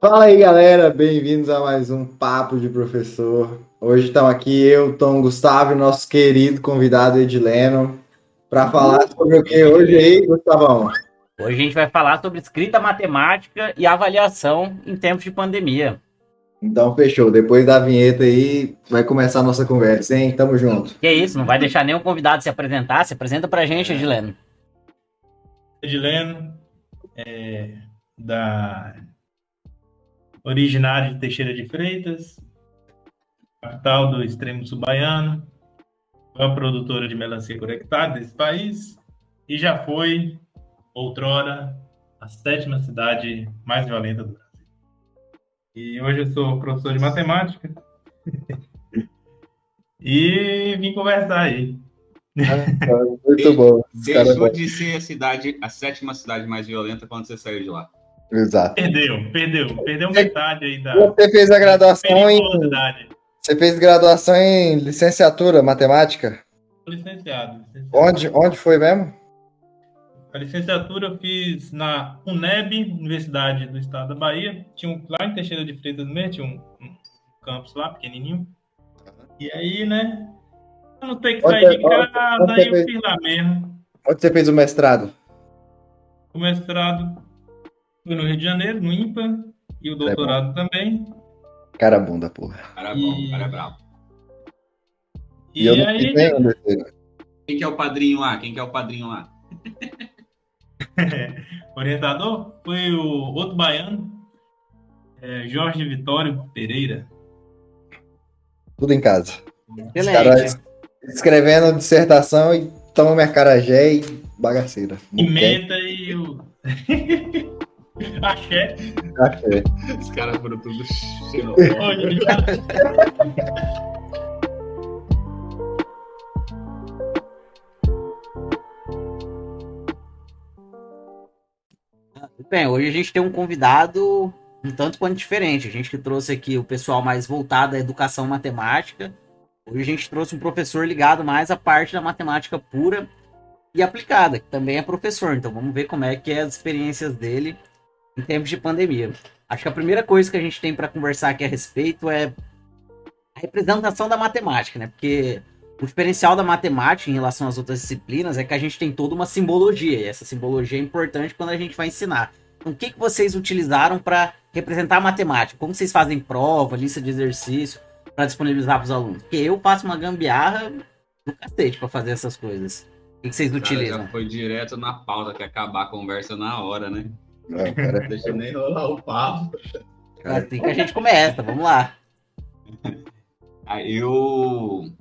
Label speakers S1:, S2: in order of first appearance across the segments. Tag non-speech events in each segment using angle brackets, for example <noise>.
S1: Fala aí, galera, bem-vindos a mais um Papo de Professor. Hoje estamos aqui eu, Tom Gustavo e nosso querido convidado Edileno para falar sobre o que hoje aí, Gustavão?
S2: Hoje a gente vai falar sobre escrita matemática e avaliação em tempos de pandemia.
S1: Então, fechou. Depois da vinheta aí, vai começar a nossa conversa, hein? Tamo junto.
S2: Que isso, não vai deixar nenhum convidado se apresentar? Se apresenta pra gente, Edileno.
S3: Edileno, é, da originário de Teixeira de Freitas, capital do extremo sul baiano, uma produtora de melancia conectada desse país e já foi, outrora, a sétima cidade mais violenta do Brasil. E hoje eu sou professor de matemática <laughs> e vim conversar aí.
S1: Muito bom.
S4: Deixou de ser a cidade, a sétima cidade mais violenta quando você saiu de lá.
S1: Exato.
S3: Perdeu, perdeu, perdeu metade aí da.
S1: Você fez a graduação em. Você fez graduação em licenciatura matemática?
S3: Licenciado. licenciado.
S1: Onde, onde foi mesmo?
S3: A licenciatura eu fiz na UNEB, Universidade do Estado da Bahia. Tinha um, lá em Teixeira de Freitas mesmo, tinha um, um campus lá, pequenininho. E aí, né? Eu não tenho que sair onde, de casa, aí eu fez, fiz lá mesmo.
S1: Onde você fez o mestrado?
S3: O mestrado foi no Rio de Janeiro, no IMPA, e o doutorado é também.
S1: Cara bunda, porra.
S4: Cara bom, e... cara bravo.
S3: E, e eu aí... não
S4: Quem que é o padrinho lá? Quem que é o padrinho lá? <laughs>
S3: Orientador foi o outro baiano, é, Jorge Vitório Pereira.
S1: Tudo em casa. Excelente. escrevendo dissertação e toma minha carajé e bagaceira.
S3: Pimenta e o. <laughs> Axé.
S1: Axé.
S4: Os caras foram tudo xenofóbicos. <laughs>
S2: Bem, hoje a gente tem um convidado um tanto quanto diferente. A gente que trouxe aqui o pessoal mais voltado à educação matemática. Hoje a gente trouxe um professor ligado mais à parte da matemática pura e aplicada, que também é professor. Então vamos ver como é que é as experiências dele em tempos de pandemia. Acho que a primeira coisa que a gente tem para conversar aqui a respeito é a representação da matemática, né? Porque o diferencial da matemática em relação às outras disciplinas é que a gente tem toda uma simbologia, e essa simbologia é importante quando a gente vai ensinar. Então, o que, que vocês utilizaram para representar a matemática? Como vocês fazem prova, lista de exercício para disponibilizar para os alunos? Porque eu passo uma gambiarra do cacete para fazer essas coisas. O que, que vocês utilizam?
S4: Já foi direto na pauta, que acabar a conversa na hora, né?
S1: Não, cara.
S4: Deixa nem rolar o papo.
S2: É assim que a gente começa, vamos lá.
S4: Eu,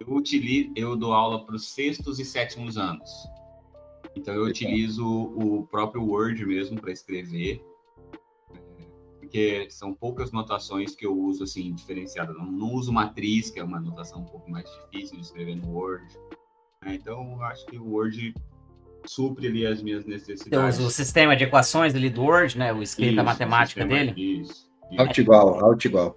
S4: eu utilizo, eu dou aula para os sextos e sétimos anos. Então eu utilizo o próprio Word mesmo para escrever, porque são poucas notações que eu uso assim diferenciada. Não, não uso matriz, que é uma notação um pouco mais difícil de escrever no Word. Então eu acho que o Word supre ali as minhas necessidades.
S2: Então, o sistema de equações ali do Word, né? O esquema matemática
S4: sistema,
S2: dele.
S4: Isso.
S1: Alt igual, alt igual.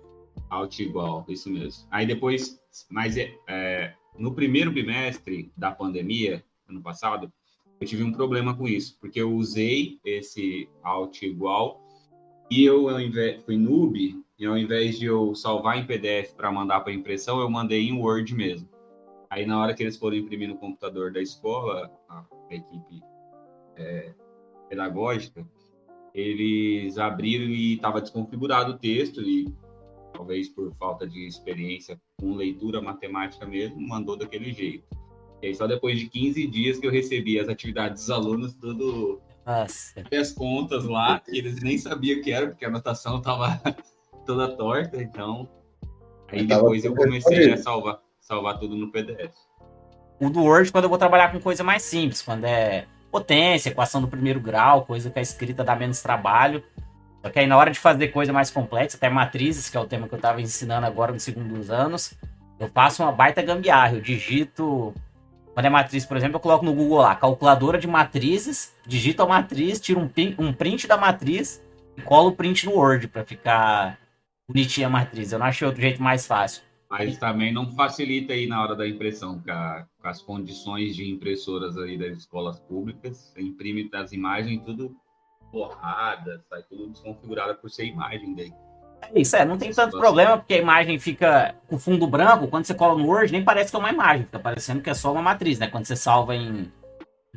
S4: Alt igual, isso mesmo. Aí depois, mas é, é, no primeiro bimestre da pandemia, ano passado, eu tive um problema com isso, porque eu usei esse alt igual e eu, ao invés, fui noob, e ao invés de eu salvar em PDF para mandar para impressão, eu mandei em Word mesmo. Aí, na hora que eles foram imprimir no computador da escola, a, a equipe é, pedagógica, eles abriram e estava desconfigurado o texto e talvez por falta de experiência com leitura matemática mesmo, mandou daquele jeito. E aí só depois de 15 dias que eu recebi as atividades dos alunos, tudo
S2: Nossa.
S4: as contas lá, que eles nem sabiam que era, porque a anotação estava <laughs> toda torta, então aí depois eu comecei a salvar, salvar tudo no PDF.
S2: O do Word, quando eu vou trabalhar com coisa mais simples, quando é potência, equação do primeiro grau, coisa que a escrita dá menos trabalho. Só que aí na hora de fazer coisa mais complexa, até matrizes, que é o tema que eu estava ensinando agora nos segundos anos, eu faço uma baita gambiarra. Eu digito quando é matriz, por exemplo, eu coloco no Google lá, calculadora de matrizes, digito a matriz, tiro um, um print da matriz e colo o print no Word para ficar bonitinha a matriz. Eu não achei outro jeito mais fácil.
S4: Mas também não facilita aí na hora da impressão, com, a, com as condições de impressoras aí das escolas públicas. Você imprime as imagens tudo borrada, sai tudo desconfigurado por ser imagem daí.
S2: É isso, é, não tem tanto problema, porque a imagem fica com fundo branco, quando você cola no Word, nem parece que é uma imagem, fica parecendo que é só uma matriz, né? Quando você salva em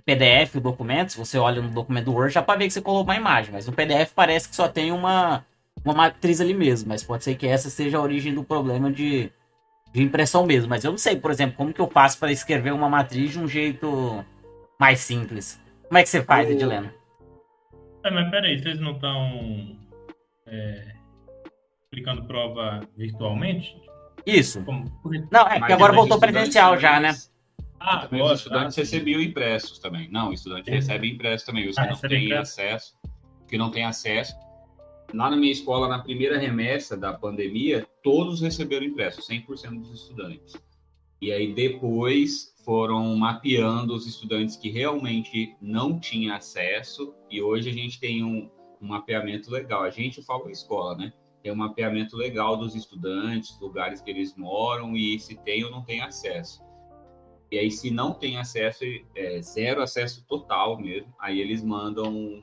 S2: PDF o documento, se você olha no documento do Word, já para ver que você colocou uma imagem, mas no PDF parece que só tem uma, uma matriz ali mesmo, mas pode ser que essa seja a origem do problema de, de impressão mesmo. Mas eu não sei, por exemplo, como que eu faço para escrever uma matriz de um jeito mais simples. Como é que você faz, Edileno?
S3: É, mas peraí, vocês não estão é, aplicando prova virtualmente?
S2: Isso. Como? Não, é que agora voltou presencial já, né?
S4: Ah, os estudantes tá. recebiam impressos também. Não, o estudante é. recebe impressos também. Os ah, que não têm acesso, que não têm acesso. Lá na minha escola, na primeira remessa da pandemia, todos receberam impressos, 100% dos estudantes. E aí depois foram mapeando os estudantes que realmente não tinham acesso e hoje a gente tem um, um mapeamento legal. A gente fala escola, né? Tem um mapeamento legal dos estudantes, lugares que eles moram e se tem ou não tem acesso. E aí, se não tem acesso, é, zero acesso total mesmo, aí eles mandam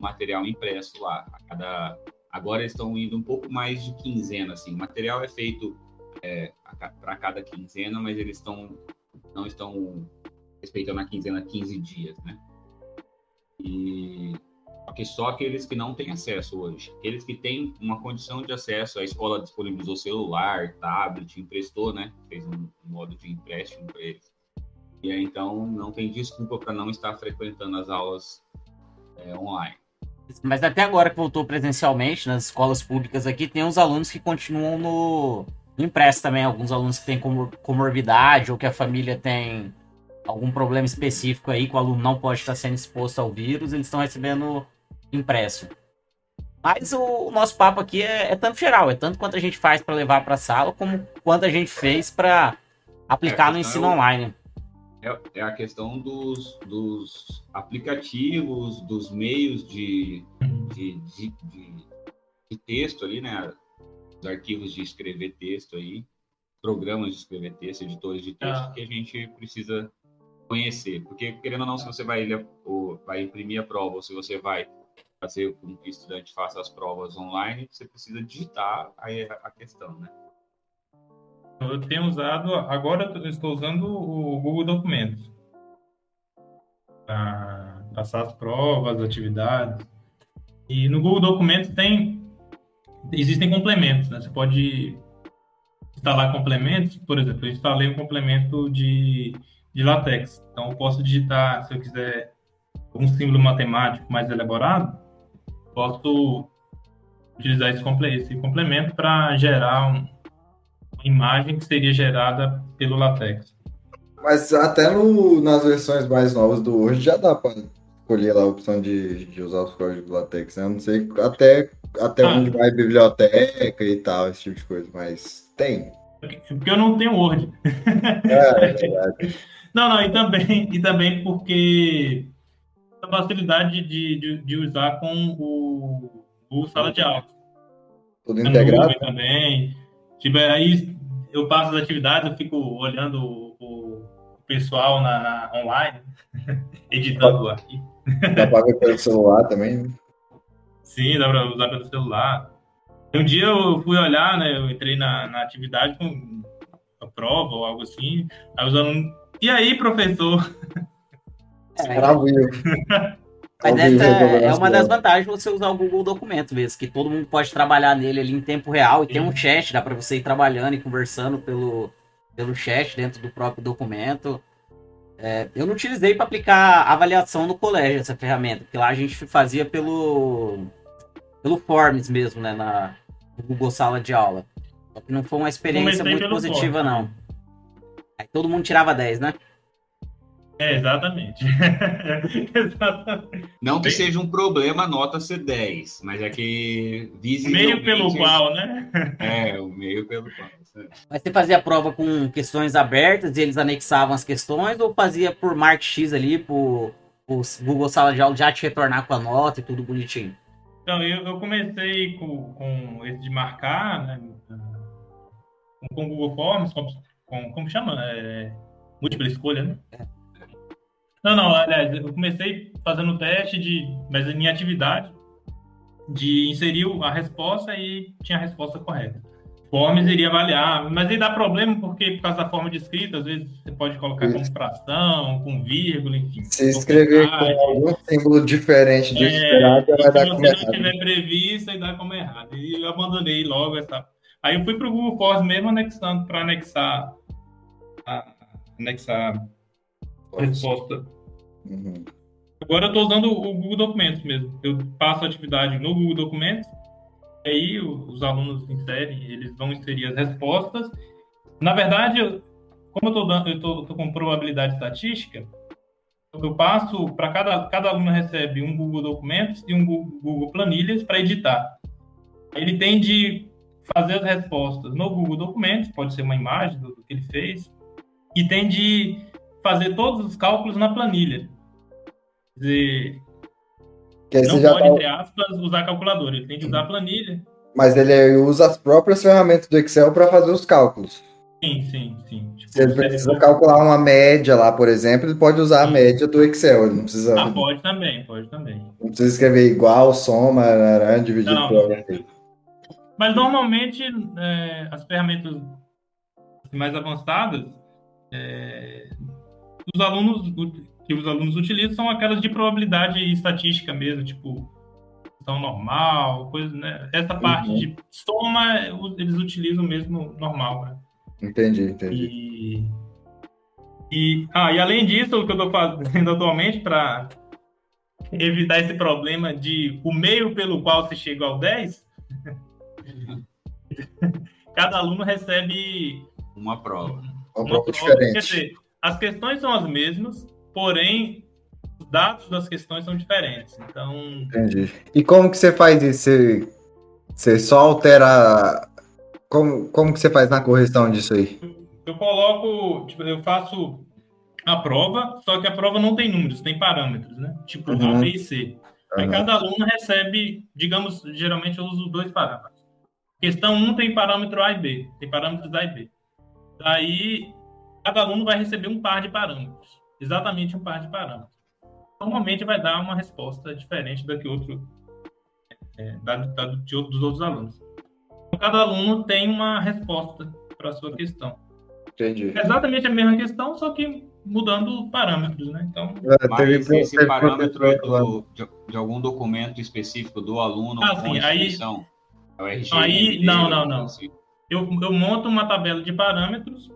S4: material impresso lá. Cada... Agora estão indo um pouco mais de quinzena, assim. O material é feito é, para cada quinzena, mas eles estão não estão respeitando a quinzena 15 dias, né? E que só aqueles que não têm acesso hoje. Aqueles que têm uma condição de acesso, a escola disponibilizou celular, tablet, emprestou, né? Fez um, modo de empréstimo para eles. E aí, então, não tem desculpa para não estar frequentando as aulas é, online.
S2: Mas até agora que voltou presencialmente nas escolas públicas aqui, tem uns alunos que continuam no, impresso também alguns alunos que têm comorbidade ou que a família tem algum problema específico aí que o aluno não pode estar sendo exposto ao vírus, eles estão recebendo impresso. Mas o, o nosso papo aqui é, é, tanto geral, é tanto quanto a gente faz para levar para a sala, como quanto a gente fez para aplicar é no ensino é online.
S4: É, é, a questão dos, dos aplicativos, dos meios de, de, de, de, de texto ali, né? os arquivos de escrever texto aí, programas de escrever texto, editores de texto, ah. que a gente precisa conhecer. Porque, querendo ou não, se você vai, vai imprimir a prova, ou se você vai fazer com que o estudante faça as provas online, você precisa digitar a questão, né?
S3: Eu tenho usado, agora eu estou usando o Google Documentos para passar as provas, atividades. E no Google Documentos tem existem complementos, né? Você pode instalar complementos, por exemplo, eu instalei um complemento de, de latex. Então, eu posso digitar, se eu quiser um símbolo matemático mais elaborado, posso utilizar esse, complemento para gerar um, imagem que seria gerada pelo latex.
S1: Mas até no, nas versões mais novas do Word já dá para escolher lá a opção de, de usar os códigos latex. Né? Eu não sei até até ah. onde vai biblioteca e tal, esse tipo de coisa, mas tem.
S3: Porque eu não tenho Word. É, é verdade. <laughs> não, não, e também, e também porque a facilidade de, de, de usar com o, o sala de aula.
S1: Tudo integrado?
S3: também. Tipo, aí eu passo as atividades, eu fico olhando o, o pessoal na, na online, <laughs> editando aqui.
S1: Dá para ver pelo celular também, né?
S3: Sim, dá para usar pelo celular. Um dia eu fui olhar, né? Eu entrei na, na atividade com a prova ou algo assim. Aí os alunos. E aí, professor?
S2: É, <laughs> Mas essa é uma das vantagens de você usar o Google Documento mesmo, que todo mundo pode trabalhar nele ali em tempo real e tem um chat, dá para você ir trabalhando e conversando pelo, pelo chat dentro do próprio documento. É, eu não utilizei para aplicar avaliação no colégio essa ferramenta, porque lá a gente fazia pelo pelo Forms mesmo, né? Na Google Sala de Aula. Só que não foi uma experiência muito positiva, não. Aí todo mundo tirava 10, né?
S3: É, exatamente. <laughs>
S4: exatamente. Não que seja um problema a nota ser 10, mas é que
S3: Meio pelo qual, né?
S4: É, o meio pelo qual.
S2: Mas você fazia a prova com questões abertas e eles anexavam as questões ou fazia por Mark X ali, por, por Google Sala de Aula já te retornar com a nota e tudo bonitinho?
S3: Então, eu, eu comecei com, com esse de marcar, né, com o Google Forms, com, com como chama? É, múltipla escolha, né? Não, não, aliás, eu comecei fazendo teste de, mas em atividade, de inserir a resposta e tinha a resposta correta. Formes iria avaliar, mas aí dá problema porque por causa da forma de escrita, às vezes você pode colocar Isso. como fração, com vírgula, enfim.
S1: Se escrever com algum símbolo diferente de é, esperado, vai dar como
S3: errado. Se não tiver previsto, aí dá como errado. E eu abandonei logo essa. Aí eu fui para o Google Forms mesmo anexando para anexar a, anexar a resposta. Uhum. Agora eu estou usando o Google Documentos mesmo. Eu passo a atividade no Google Documentos, aí os alunos inserem, eles vão inserir as respostas. Na verdade, como eu estou com probabilidade estatística, eu passo para cada, cada aluno recebe um Google Documentos e um Google, Google Planilhas para editar. Ele tem de fazer as respostas no Google Documentos, pode ser uma imagem do, do que ele fez, e tem de fazer todos os cálculos na planilha. Quer dizer, que não pode, tá... entre aspas, usar calculadora, ele tem de usar a planilha.
S1: Mas ele usa as próprias ferramentas do Excel para fazer os cálculos.
S3: Sim, sim, sim.
S1: Tipo, Se ele precisa calcular uma média lá, por exemplo, ele pode usar sim. a média do Excel. Ele não precisa.
S3: Ah, pode também, pode também.
S1: Não precisa escrever igual, soma, dividir não, por.
S3: Mas normalmente é, as ferramentas mais avançadas, é, os alunos que os alunos utilizam são aquelas de probabilidade estatística mesmo, tipo são normal, coisa, né? Essa parte uhum. de soma eles utilizam mesmo normal, né?
S1: Entendi, entendi.
S3: E, e, ah, e além disso, o que eu estou fazendo <laughs> atualmente para evitar esse problema de o meio pelo qual se chega ao 10, <laughs> <laughs> cada aluno recebe
S4: uma prova.
S1: Uma, uma prova, diferente. Quer
S3: dizer, as questões são as mesmas, porém os dados das questões são diferentes. Então.
S1: Entendi. E como que você faz isso? Você, você só altera. Como, como que você faz na correção disso aí?
S3: Eu coloco, tipo, eu faço a prova, só que a prova não tem números, tem parâmetros, né? Tipo uhum. A, B e C. Aí uhum. cada aluno recebe, digamos, geralmente eu uso dois parâmetros. Questão 1 tem parâmetro A e B, tem parâmetros A e B. Daí, cada aluno vai receber um par de parâmetros, exatamente um par de parâmetros. Normalmente vai dar uma resposta diferente da que outro, é, da, da, de outros, dos outros alunos. Então, cada aluno tem uma resposta para a sua questão.
S1: Entendi.
S3: É exatamente a mesma questão, só que mudando parâmetros, né? Então,
S4: é, mas esse parâmetro é do, de, de, algum documento específico do aluno
S3: ah, sim, aí, é RG, aí, não, não, não. Assim. Eu, eu monto uma tabela de parâmetros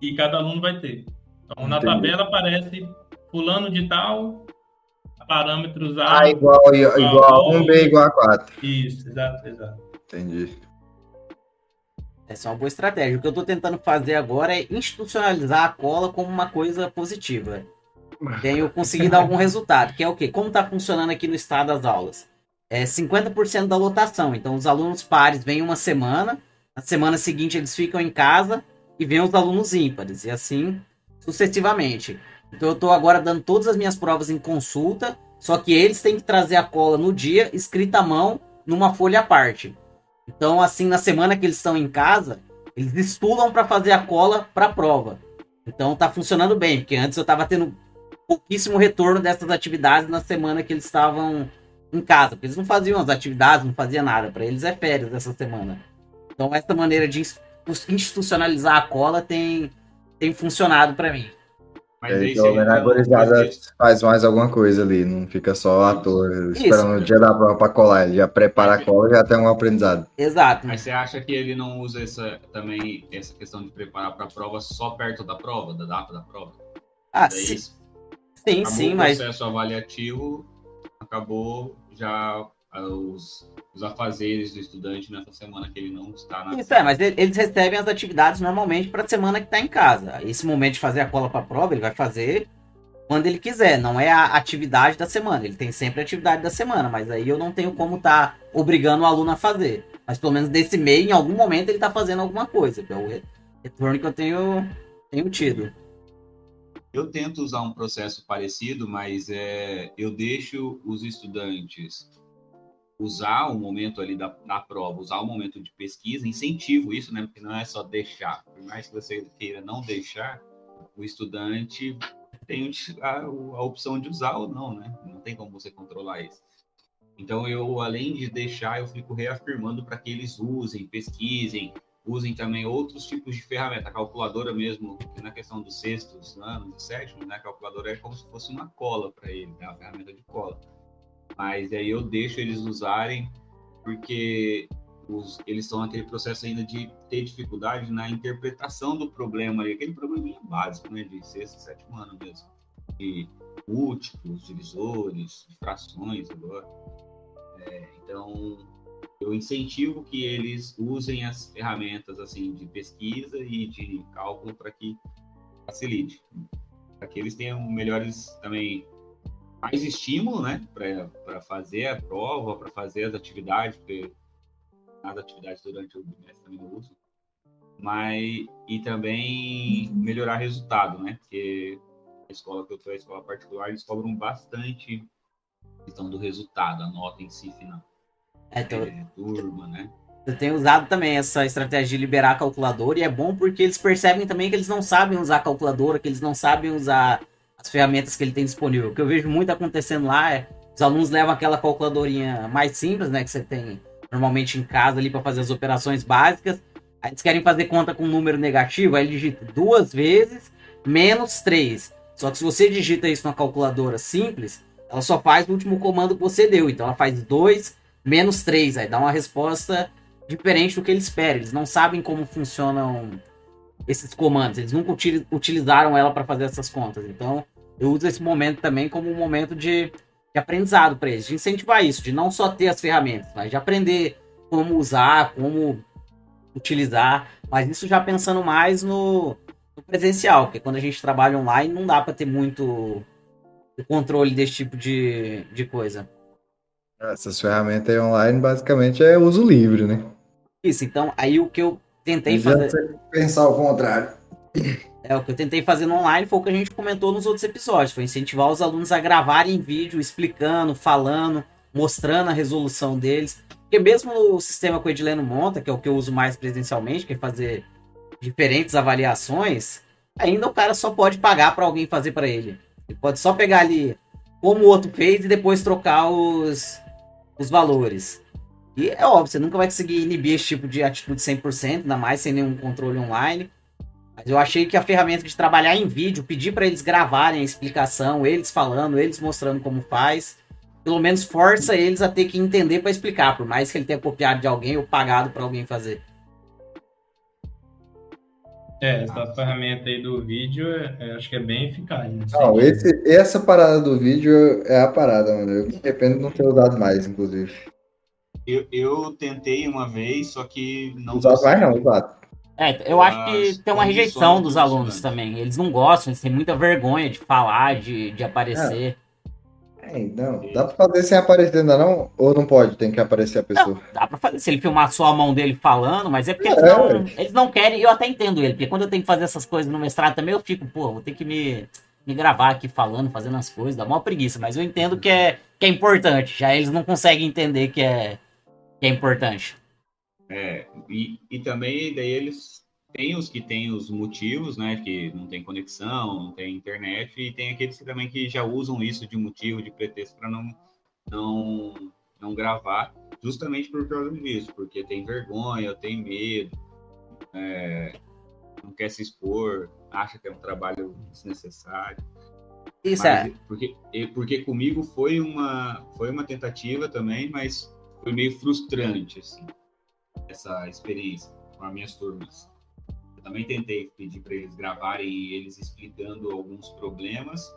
S3: e cada aluno vai ter. Então, Entendi. na tabela aparece fulano de tal, parâmetros A.
S1: A igual, igual, igual a 1, B igual a 4.
S3: Isso, exato, exato.
S1: Entendi.
S2: Essa é uma boa estratégia. O que eu estou tentando fazer agora é institucionalizar a cola como uma coisa positiva. Tenho conseguido <laughs> algum resultado, que é o quê? Como está funcionando aqui no estado das aulas? É 50% da lotação. Então, os alunos pares vêm uma semana, na semana seguinte eles ficam em casa e vêm os alunos ímpares, e assim sucessivamente. Então, eu estou agora dando todas as minhas provas em consulta, só que eles têm que trazer a cola no dia, escrita à mão, numa folha à parte. Então, assim, na semana que eles estão em casa, eles estudam para fazer a cola para a prova. Então, tá funcionando bem, porque antes eu estava tendo pouquíssimo retorno dessas atividades na semana que eles estavam em casa, porque eles não faziam as atividades, não faziam nada. Para eles é férias essa semana. Então, essa maneira de institucionalizar a cola tem, tem funcionado para mim.
S1: Mas é, então, a faz mais alguma coisa ali, não fica só ator esperando o dia da prova para colar, ele já prepara a cola e já tem um aprendizado.
S2: Exato.
S4: Mas você acha que ele não usa essa, também essa questão de preparar para a prova só perto da prova, da data da prova?
S2: Ah, sim. Sim, sim, mas.
S4: O processo avaliativo acabou já os, os afazeres do estudante nessa semana que ele não está na.
S2: Isso é, mas eles recebem as atividades normalmente para a semana que está em casa. Esse momento de fazer a cola para a prova, ele vai fazer quando ele quiser, não é a atividade da semana. Ele tem sempre a atividade da semana, mas aí eu não tenho como estar tá obrigando o aluno a fazer. Mas pelo menos desse meio, em algum momento, ele está fazendo alguma coisa, que é o retorno que eu tenho, tenho tido.
S4: Eu tento usar um processo parecido, mas é, eu deixo os estudantes usar o momento ali da, da prova, usar o momento de pesquisa, incentivo isso, né? Porque não é só deixar. Por mais que você queira não deixar, o estudante tem a, a opção de usar ou não, né? Não tem como você controlar isso. Então, eu, além de deixar, eu fico reafirmando para que eles usem, pesquisem, usem também outros tipos de ferramenta. A calculadora mesmo, na questão dos sextos anos sétimos, né? A calculadora é como se fosse uma cola para ele, né? Uma ferramenta de cola. Mas aí eu deixo eles usarem, porque os, eles estão naquele processo ainda de ter dificuldade na interpretação do problema ali, aquele probleminha básico, né? De sexto, sétimo ano mesmo. De múltiplos, divisores, frações agora. É, então, eu incentivo que eles usem as ferramentas assim de pesquisa e de cálculo para que facilite, para que eles tenham melhores também mais estímulo, né, para fazer a prova, para fazer as atividades, porque as atividades durante o bimestre também não uso, mas e também melhorar resultado, né, porque a escola que eu estou, a escola particular, eles cobram bastante questão do resultado, a nota em si final.
S2: É, então,
S4: é, turma, né?
S2: Eu tenho usado também essa estratégia de liberar calculadora e é bom porque eles percebem também que eles não sabem usar calculadora, que eles não sabem usar as ferramentas que ele tem disponível. O que eu vejo muito acontecendo lá é os alunos levam aquela calculadorinha mais simples, né, que você tem normalmente em casa ali para fazer as operações básicas. Aí eles querem fazer conta com um número negativo, aí digita duas vezes menos 3. Só que se você digita isso na calculadora simples, ela só faz o último comando que você deu. Então ela faz 2 menos 3. Aí dá uma resposta diferente do que eles esperam. Eles não sabem como funcionam esses comandos. Eles nunca utilizaram ela para fazer essas contas. Então eu uso esse momento também como um momento de, de aprendizado para eles, de incentivar isso, de não só ter as ferramentas, mas de aprender como usar, como utilizar. Mas isso já pensando mais no, no presencial, porque quando a gente trabalha online não dá para ter muito o controle desse tipo de, de coisa.
S1: Essas ferramentas aí online basicamente é uso livre, né?
S2: Isso, então aí o que eu tentei fazer.
S1: Pensar o contrário.
S2: É, o que eu tentei fazer no online foi o que a gente comentou nos outros episódios, foi incentivar os alunos a gravarem vídeo explicando, falando, mostrando a resolução deles. Porque mesmo o sistema que o Edileno monta, que é o que eu uso mais presencialmente, que é fazer diferentes avaliações, ainda o cara só pode pagar para alguém fazer para ele. Ele pode só pegar ali como o outro fez e depois trocar os, os valores. E é óbvio, você nunca vai conseguir inibir esse tipo de atitude 100%, ainda mais sem nenhum controle online. Mas eu achei que a ferramenta de trabalhar em vídeo, pedir para eles gravarem a explicação, eles falando, eles mostrando como faz, pelo menos força eles a ter que entender para explicar, por mais que ele tenha copiado de alguém ou pagado para alguém fazer.
S3: É, essa ferramenta aí do vídeo, é, é, acho que é bem eficaz. Né?
S1: Não, esse, essa parada do vídeo é a parada, mano. Eu me arrependo de não ter usado mais, inclusive.
S4: Eu, eu tentei uma vez, só que não.
S1: Usado mais não, usado.
S2: É, eu acho que tem uma rejeição dos alunos também. Eles não gostam, eles têm muita vergonha de falar, de, de aparecer. É.
S1: É, não, dá pra fazer sem aparecer ainda não? Ou não pode? Tem que aparecer a pessoa? Não,
S2: dá pra fazer se ele filmar só a mão dele falando, mas é porque é, eles, não, eles não querem, eu até entendo ele, porque quando eu tenho que fazer essas coisas no mestrado também, eu fico, pô, vou ter que me, me gravar aqui falando, fazendo as coisas, dá uma preguiça, mas eu entendo que é, que é importante, já eles não conseguem entender que é, que é importante.
S4: É, e, e também daí eles tem os que têm os motivos, né, que não tem conexão, não tem internet, e tem aqueles que também que já usam isso de motivo, de pretexto para não, não, não gravar, justamente por causa disso, porque tem vergonha, tem medo, é, não quer se expor, acha que é um trabalho desnecessário.
S2: Isso mas, é.
S4: Porque, porque comigo foi uma, foi uma tentativa também, mas foi meio frustrante, assim, essa experiência com as minhas turmas também tentei pedir para eles gravarem eles explicando alguns problemas.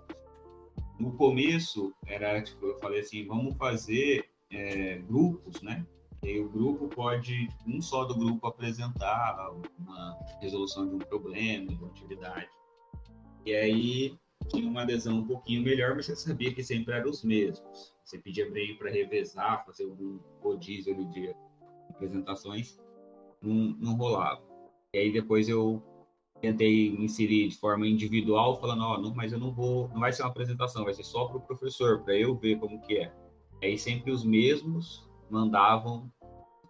S4: No começo, era tipo, eu falei assim, vamos fazer é, grupos, né? E o grupo pode, um só do grupo apresentar uma resolução de um problema, de uma atividade. E aí tinha uma adesão um pouquinho melhor, mas você sabia que sempre eram os mesmos. Você pedia para revezar, fazer algum rodízio de apresentações, não, não rolava. E aí depois eu tentei inserir de forma individual, falando, ó, oh, mas eu não vou, não vai ser uma apresentação, vai ser só para o professor, para eu ver como que é. Aí sempre os mesmos mandavam,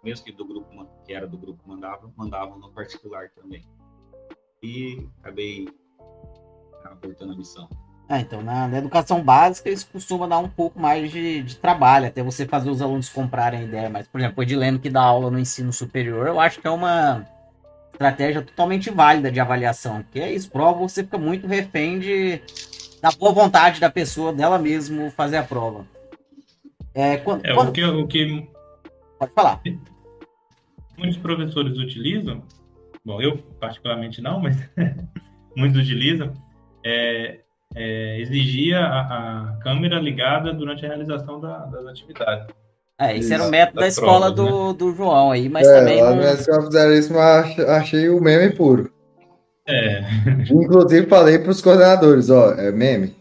S4: mesmo que do grupo que era do grupo mandava, mandavam no particular também. E acabei abortando a missão.
S2: Ah, então, na, na, educação básica, isso costuma dar um pouco mais de, de, trabalho, até você fazer os alunos comprarem a ideia. Mas, por exemplo, o Edileno que dá aula no ensino superior, eu acho que é uma estratégia totalmente válida de avaliação. Que é isso, prova, você fica muito refém de, da boa vontade da pessoa, dela mesmo, fazer a prova.
S3: É, quando, é quando... O, que, o que.
S2: Pode falar.
S3: Muitos professores utilizam, bom, eu particularmente não, mas <laughs> muitos utilizam, é, é, exigia a, a, câmera ligada durante a realização da, das atividades.
S2: É, esse isso, era o método da, escola provas, do, né? do João aí, mas é, também. Lá
S1: não... escola fizeram isso, mas achei o meme puro.
S3: É.
S1: Inclusive falei para os coordenadores, ó, é meme.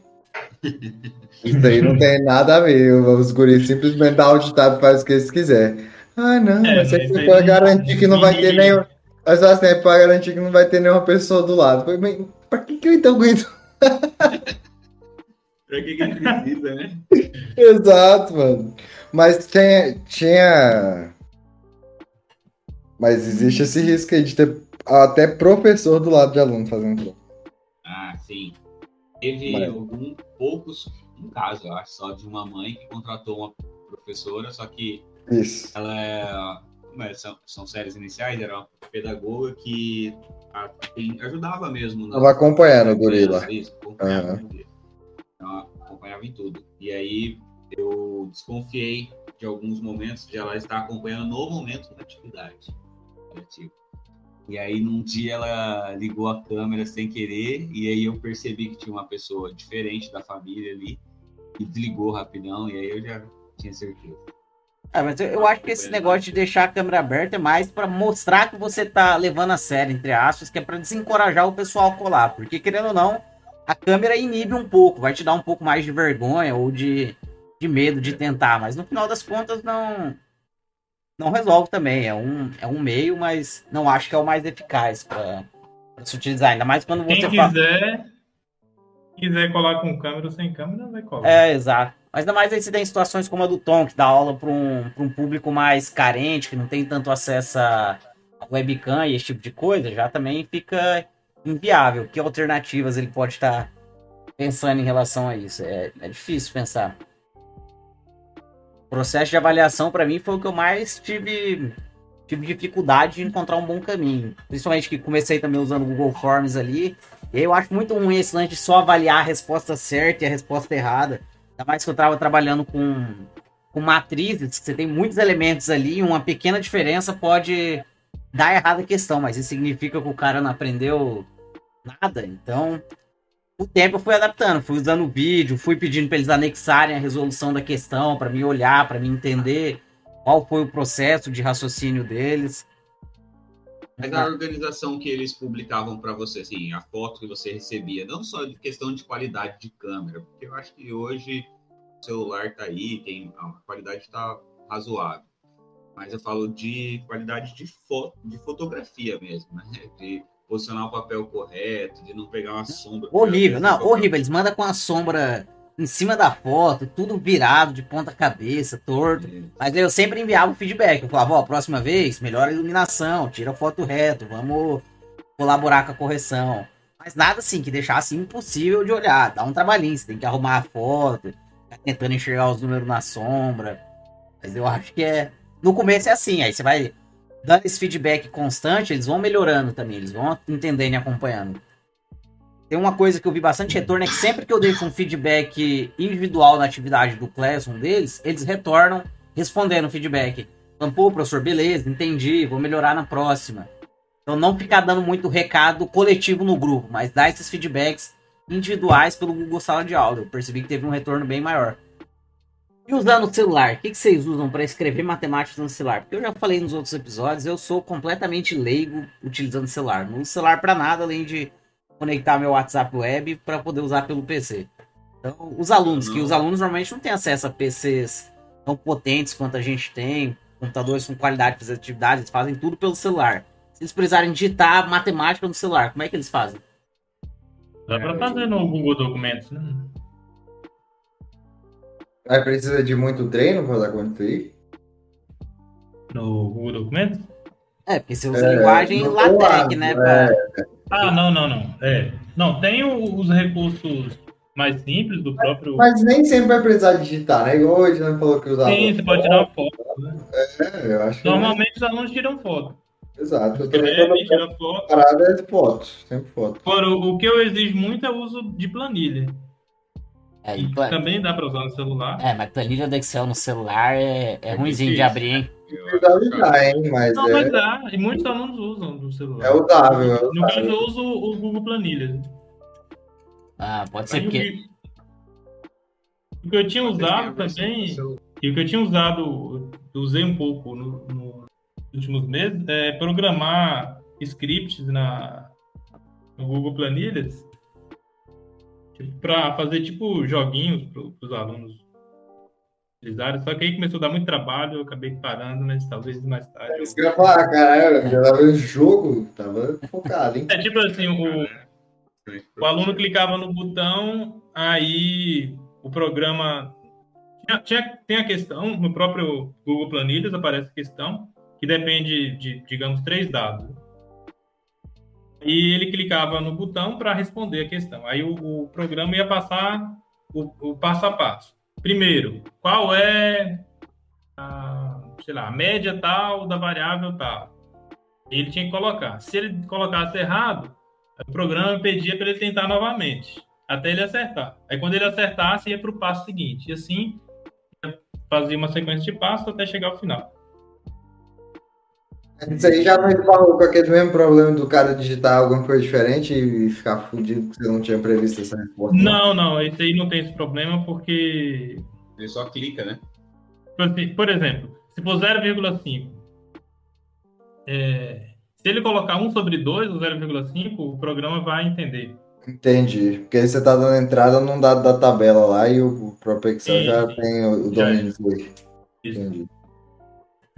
S1: Isso aí não tem nada a ver. Os guris simplesmente dá auditado e faz o que eles quiserem. Ah, não, é, mas é para garantir que não vai ter nenhum. Mas assim, é para garantir que não vai ter nenhuma pessoa do lado. Para que, que eu então aguento? <laughs>
S4: pra que, que a gente precisa, né?
S1: Exato, mano. Mas tinha, tinha. Mas existe esse risco aí de ter até professor do lado de aluno fazendo prova.
S4: Ah, sim. Teve Mas... algum, poucos, um caso, eu acho, só de uma mãe que contratou uma professora, só que
S1: Isso.
S4: ela é, são, são séries iniciais, era uma pedagoga que a, ajudava mesmo.
S1: Estava acompanhando o gorila.
S4: Isso, acompanhava, uhum. então, acompanhava em tudo. E aí eu desconfiei de alguns momentos de ela estar acompanhando no momento da atividade. E aí, num dia, ela ligou a câmera sem querer, e aí eu percebi que tinha uma pessoa diferente da família ali, e desligou rapidão, e aí eu já tinha certeza.
S2: É, mas eu, eu acho que esse negócio de deixar a câmera aberta é mais para mostrar que você tá levando a sério, entre aspas, que é para desencorajar o pessoal a colar. Porque, querendo ou não, a câmera inibe um pouco, vai te dar um pouco mais de vergonha ou de, de medo de tentar, mas no final das contas não não resolve também. É um, é um meio, mas não acho que é o mais eficaz para se utilizar. Ainda mais quando
S3: você
S2: Quem
S3: quiser, fala... quiser colar com câmera ou sem câmera, vai colar.
S2: É, exato. Mas ainda mais aí tem situações como a do Tom, que dá aula para um, um público mais carente, que não tem tanto acesso a webcam e esse tipo de coisa, já também fica inviável. Que alternativas ele pode estar pensando em relação a isso? É, é difícil pensar. O processo de avaliação, para mim, foi o que eu mais tive, tive dificuldade de encontrar um bom caminho. Principalmente que comecei também usando o Google Forms ali. E eu acho muito ruim esse lance de só avaliar a resposta certa e a resposta errada. Ainda mais que eu estava trabalhando com, com matrizes, que você tem muitos elementos ali, uma pequena diferença pode dar errada a questão, mas isso significa que o cara não aprendeu nada. Então, o tempo eu fui adaptando, fui usando o vídeo, fui pedindo para eles anexarem a resolução da questão, para me olhar, para me entender qual foi o processo de raciocínio deles.
S4: Mas a organização que eles publicavam para você, assim, a foto que você recebia, não só de questão de qualidade de câmera, porque eu acho que hoje o celular tá aí, tem a qualidade está razoável. Mas eu falo de qualidade de foto, de fotografia mesmo, né? De posicionar o papel correto, de não pegar uma sombra.
S2: Horrível, não, horrível. Eles mandam com a sombra em cima da foto, tudo virado de ponta cabeça, torto. Mas eu sempre enviava o feedback. Eu falava, ó, próxima vez, melhora a iluminação, tira a foto reto, vamos colaborar com a correção. Mas nada assim que deixasse impossível de olhar. Dá um trabalhinho, você tem que arrumar a foto, ficar tentando enxergar os números na sombra. Mas eu acho que é. No começo é assim, aí você vai dando esse feedback constante, eles vão melhorando também, eles vão entendendo e acompanhando. Tem uma coisa que eu vi bastante retorno, é que sempre que eu deixo um feedback individual na atividade do Classroom deles, eles retornam respondendo o feedback. Então, pô, professor, beleza, entendi, vou melhorar na próxima. Então, não ficar dando muito recado coletivo no grupo, mas dar esses feedbacks individuais pelo Google Sala de Aula. Eu percebi que teve um retorno bem maior. E usando o celular, o que, que vocês usam para escrever matemática no celular? Porque eu já falei nos outros episódios, eu sou completamente leigo utilizando celular. Não uso celular para nada além de conectar meu WhatsApp web para poder usar pelo PC. Então, os alunos, que os alunos normalmente não têm acesso a PCs tão potentes quanto a gente tem, computadores com qualidade de fazer atividades, eles fazem tudo pelo celular. Se eles precisarem digitar matemática no celular, como é que eles fazem?
S3: Dá para fazer no Google Documentos, né?
S1: Aí precisa de muito treino para dar conta aí?
S3: No Google Documentos?
S2: É, porque você usa é, linguagem LaTeX, né? Pra...
S3: É. Ah, não, não, não. É. Não, tem os recursos mais simples do próprio.
S1: Mas nem sempre vai precisar digitar, né? Igual hoje, né? Falou que usava.
S3: Sim, você pode tirar uma foto. Né?
S1: É, eu acho que.
S3: Normalmente os alunos tiram foto.
S1: Exato. Eu também
S3: Escreve, tira foto.
S1: parada é de fotos, sempre foto.
S3: Agora, o que eu exijo muito é o uso de planilha.
S2: É, plan-
S3: também dá para usar no celular.
S2: é, mas planilha do Excel no celular é, é
S4: É
S2: ruimzinho de abrir, hein?
S4: Eu
S1: Eu já
S4: acho,
S1: usar, hein? Mas
S3: Não, mas
S1: é,
S3: dá. E muitos alunos usam no celular.
S1: é usável. É
S3: No caso, eu uso o Google Planilhas.
S2: Ah, pode ser porque.
S3: que- O que eu tinha usado também, e o que eu tinha usado, eu usei um pouco no- no- nos últimos meses, é programar scripts na, no Google Planilhas para fazer tipo joguinhos para os alunos Só que aí começou a dar muito trabalho, eu acabei parando, mas talvez mais tarde. eu-
S1: Isso que eu ia falar, caralho, eu já tava no jogo, tava focado, hein?
S3: É tipo assim, o, O aluno clicava no botão, aí o programa. Tinha, tinha- tem a questão, no próprio Google Planilhas aparece a questão, que depende de, digamos, três dados. E ele clicava no botão para responder a questão. Aí o, o programa ia passar o, o passo a passo. Primeiro, qual é a, sei lá, a média tal da variável tal? Ele tinha que colocar. Se ele colocasse errado, o programa pedia para ele tentar novamente, até ele acertar. Aí quando ele acertasse, ia para o passo seguinte. E assim, fazia uma sequência de passos até chegar ao final.
S1: Isso aí já não esbarrou com aquele mesmo problema do cara digitar alguma coisa diferente e ficar fudido porque você não tinha previsto essa resposta.
S3: Não, não, esse aí não tem esse problema porque,
S4: Ele só clica, né?
S3: tipo assim, por exemplo, se for 0,5, é, se ele colocar 1 sobre 2 ou 0,5, o programa vai entender.
S1: Entendi. Porque aí você tá dando entrada num dado da tabela lá e o próprio Excel
S3: Sim,
S1: já tem o o
S3: Já
S1: domínio aí.
S3: Isso.
S1: Entendi.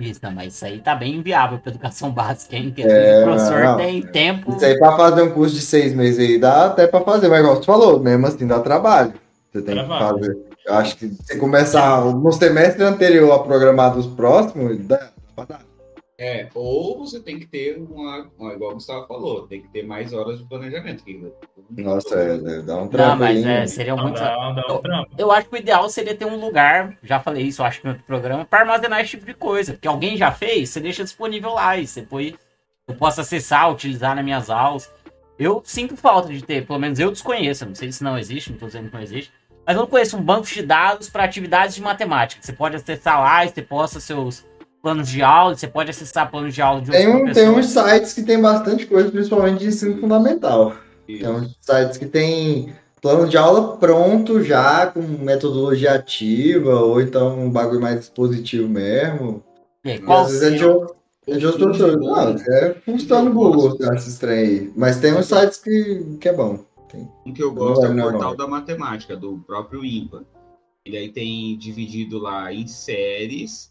S2: Isso, não, mas isso aí tá bem inviável pra educação <laughs> básica, hein? Porque
S1: É,
S2: o professor
S1: não.
S2: tem tempo.
S1: Isso aí pra fazer um curso de seis meses aí dá até pra fazer, mas igual você falou, mesmo assim dá trabalho. Você tem
S3: Trabalho.
S1: que fazer. Eu acho que se começar no semestre anterior a programar dos próximos, dá dá pra dar.
S4: É, ou você tem que ter uma, uma- igual o Gustavo falou, tem que ter mais horas de planejamento. que-
S1: Nossa, é, dar um
S2: Não,
S1: trampo
S2: mas
S1: aí,
S2: é,
S1: né?
S2: seria
S3: Não,
S2: muito.
S3: dá, dá um trampo.
S2: Eu acho que o ideal seria ter um lugar, já falei isso, eu acho que no outro programa, para armazenar esse tipo de coisa. Porque alguém já fez, você deixa disponível lá e depois eu posso acessar, utilizar nas minhas aulas. Eu sinto falta de ter, pelo menos eu desconheço, não sei se não existe, não tô dizendo que não existe, mas eu não conheço um banco de dados para atividades de matemática. Você pode acessar lá e você posta seus planos de aula, você pode acessar planos de aula de outros
S1: Tem, um, tem uns sites que tem bastante coisa, principalmente de ensino fundamental.
S4: Isso.
S1: Tem uns sites que tem plano de aula pronto já, com metodologia ativa, ou então um bagulho mais expositivo mesmo.
S2: É, qual
S1: às vezes é de, é de outro professor. Não, é funciona no Google, esses trem aí. Mas tem uns sites que, que é bom.
S4: Um que eu gosto é o
S1: não,
S4: portal
S1: não.
S4: da matemática, do próprio IMPA. Ele aí tem dividido lá em séries,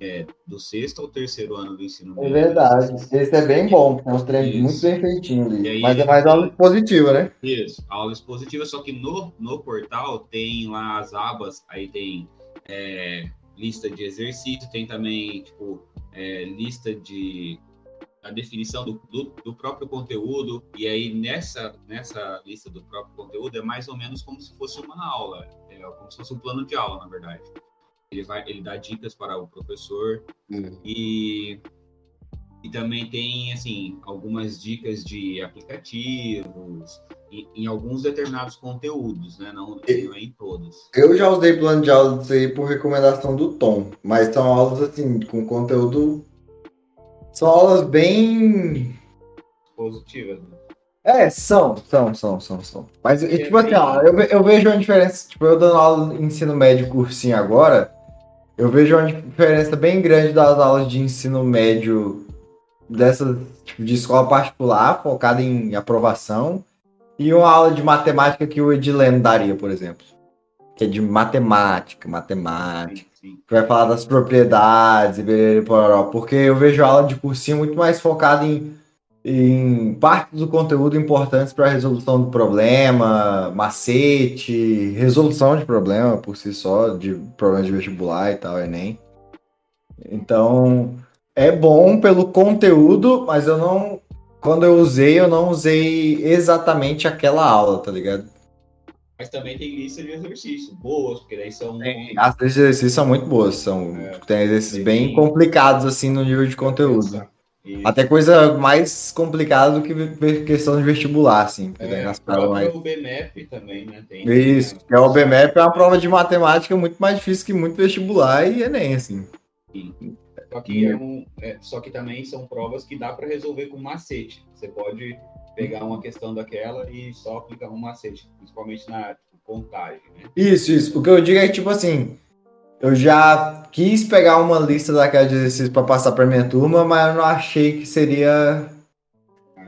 S4: é, do sexto ao terceiro ano do ensino
S1: É
S4: médio.
S1: verdade. Esse é bem bom, tem uns treinos
S4: Isso.
S1: muito bem feitinhos
S4: E
S1: ali. Mas é mais aula expositiva, né?
S4: Isso, aula expositiva, só que no, no portal tem lá as abas, aí tem é, lista de exercício, tem também, tipo, é, lista de a definição do, do, do próprio conteúdo, e aí nessa, nessa lista do próprio conteúdo é mais ou menos como se fosse uma aula, é como se fosse um plano de aula, na verdade. Ele, vai, ele dá dicas para o professor, e, e também tem, assim, algumas dicas de aplicativos, em, em alguns determinados conteúdos, né? Não, não é em todos.
S1: Eu já usei plano de aula disso aí por recomendação do Tom, mas são aulas assim, com conteúdo. São aulas bem.
S4: Positivas. né?
S1: É, são, são, são, são, são. Mas, tipo assim, ó, eu, eu vejo uma diferença. Tipo, eu dando aula em ensino médio cursinho agora, eu vejo uma diferença bem grande das aulas de ensino médio dessa, tipo, de escola particular, focada em aprovação, e uma aula de matemática que o Edileno daria, por exemplo. Que é de matemática, matemática
S4: Sim, sim.
S1: que vai falar das propriedades e porque eu vejo a aula de cursinho muito mais focada em, em partes do conteúdo importantes para a resolução do problema, macete, resolução de problema por si só, de problema de vestibular e tal, Enem. Então, é bom pelo conteúdo, mas eu não. Quando eu usei, eu não usei exatamente aquela aula, tá ligado?
S4: Mas também tem lista de exercício boas, porque daí são.
S1: As listas de exercícios são muito boas, são
S4: É.
S1: tem exercícios bem
S4: Sim.
S1: complicados assim no nível de conteúdo.
S4: E-
S1: Até coisa mais complicada do que questão de vestibular, assim. Porque daí
S4: É,
S1: nas
S4: o
S1: provas mais...
S4: próprio BMAP também, né? Tem,
S1: Isso, que é o BMAP é uma prova de matemática muito mais difícil que muito vestibular e Enem, assim.
S4: Só que, é um- é, só que também são provas que dá para resolver com macete. Você pode pegar uma questão daquela e só aplicar um macete, principalmente na contagem, né?
S1: Isso, isso. O que eu digo é que, tipo assim, eu já quis pegar uma lista daquela de exercícios pra passar pra minha turma, mas eu não achei que seria.
S4: Ah.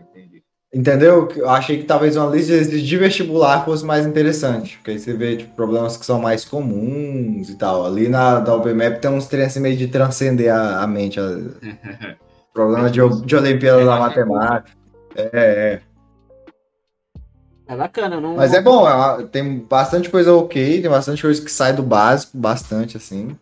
S1: Entendeu? Eu achei que talvez uma lista de exercícios de vestibular fosse mais interessante. Porque aí você vê tipo, problemas que são mais comuns e tal. Ali na da UBMAP tem uns trem assim meio de transcender a, a mente. a- <laughs> problema de, de Olimpíada da Matemática. É, é.
S2: É bacana, não.
S1: Mas é bom, é uma- tem bastante coisa ok, tem bastante coisa que sai do básico, bastante assim.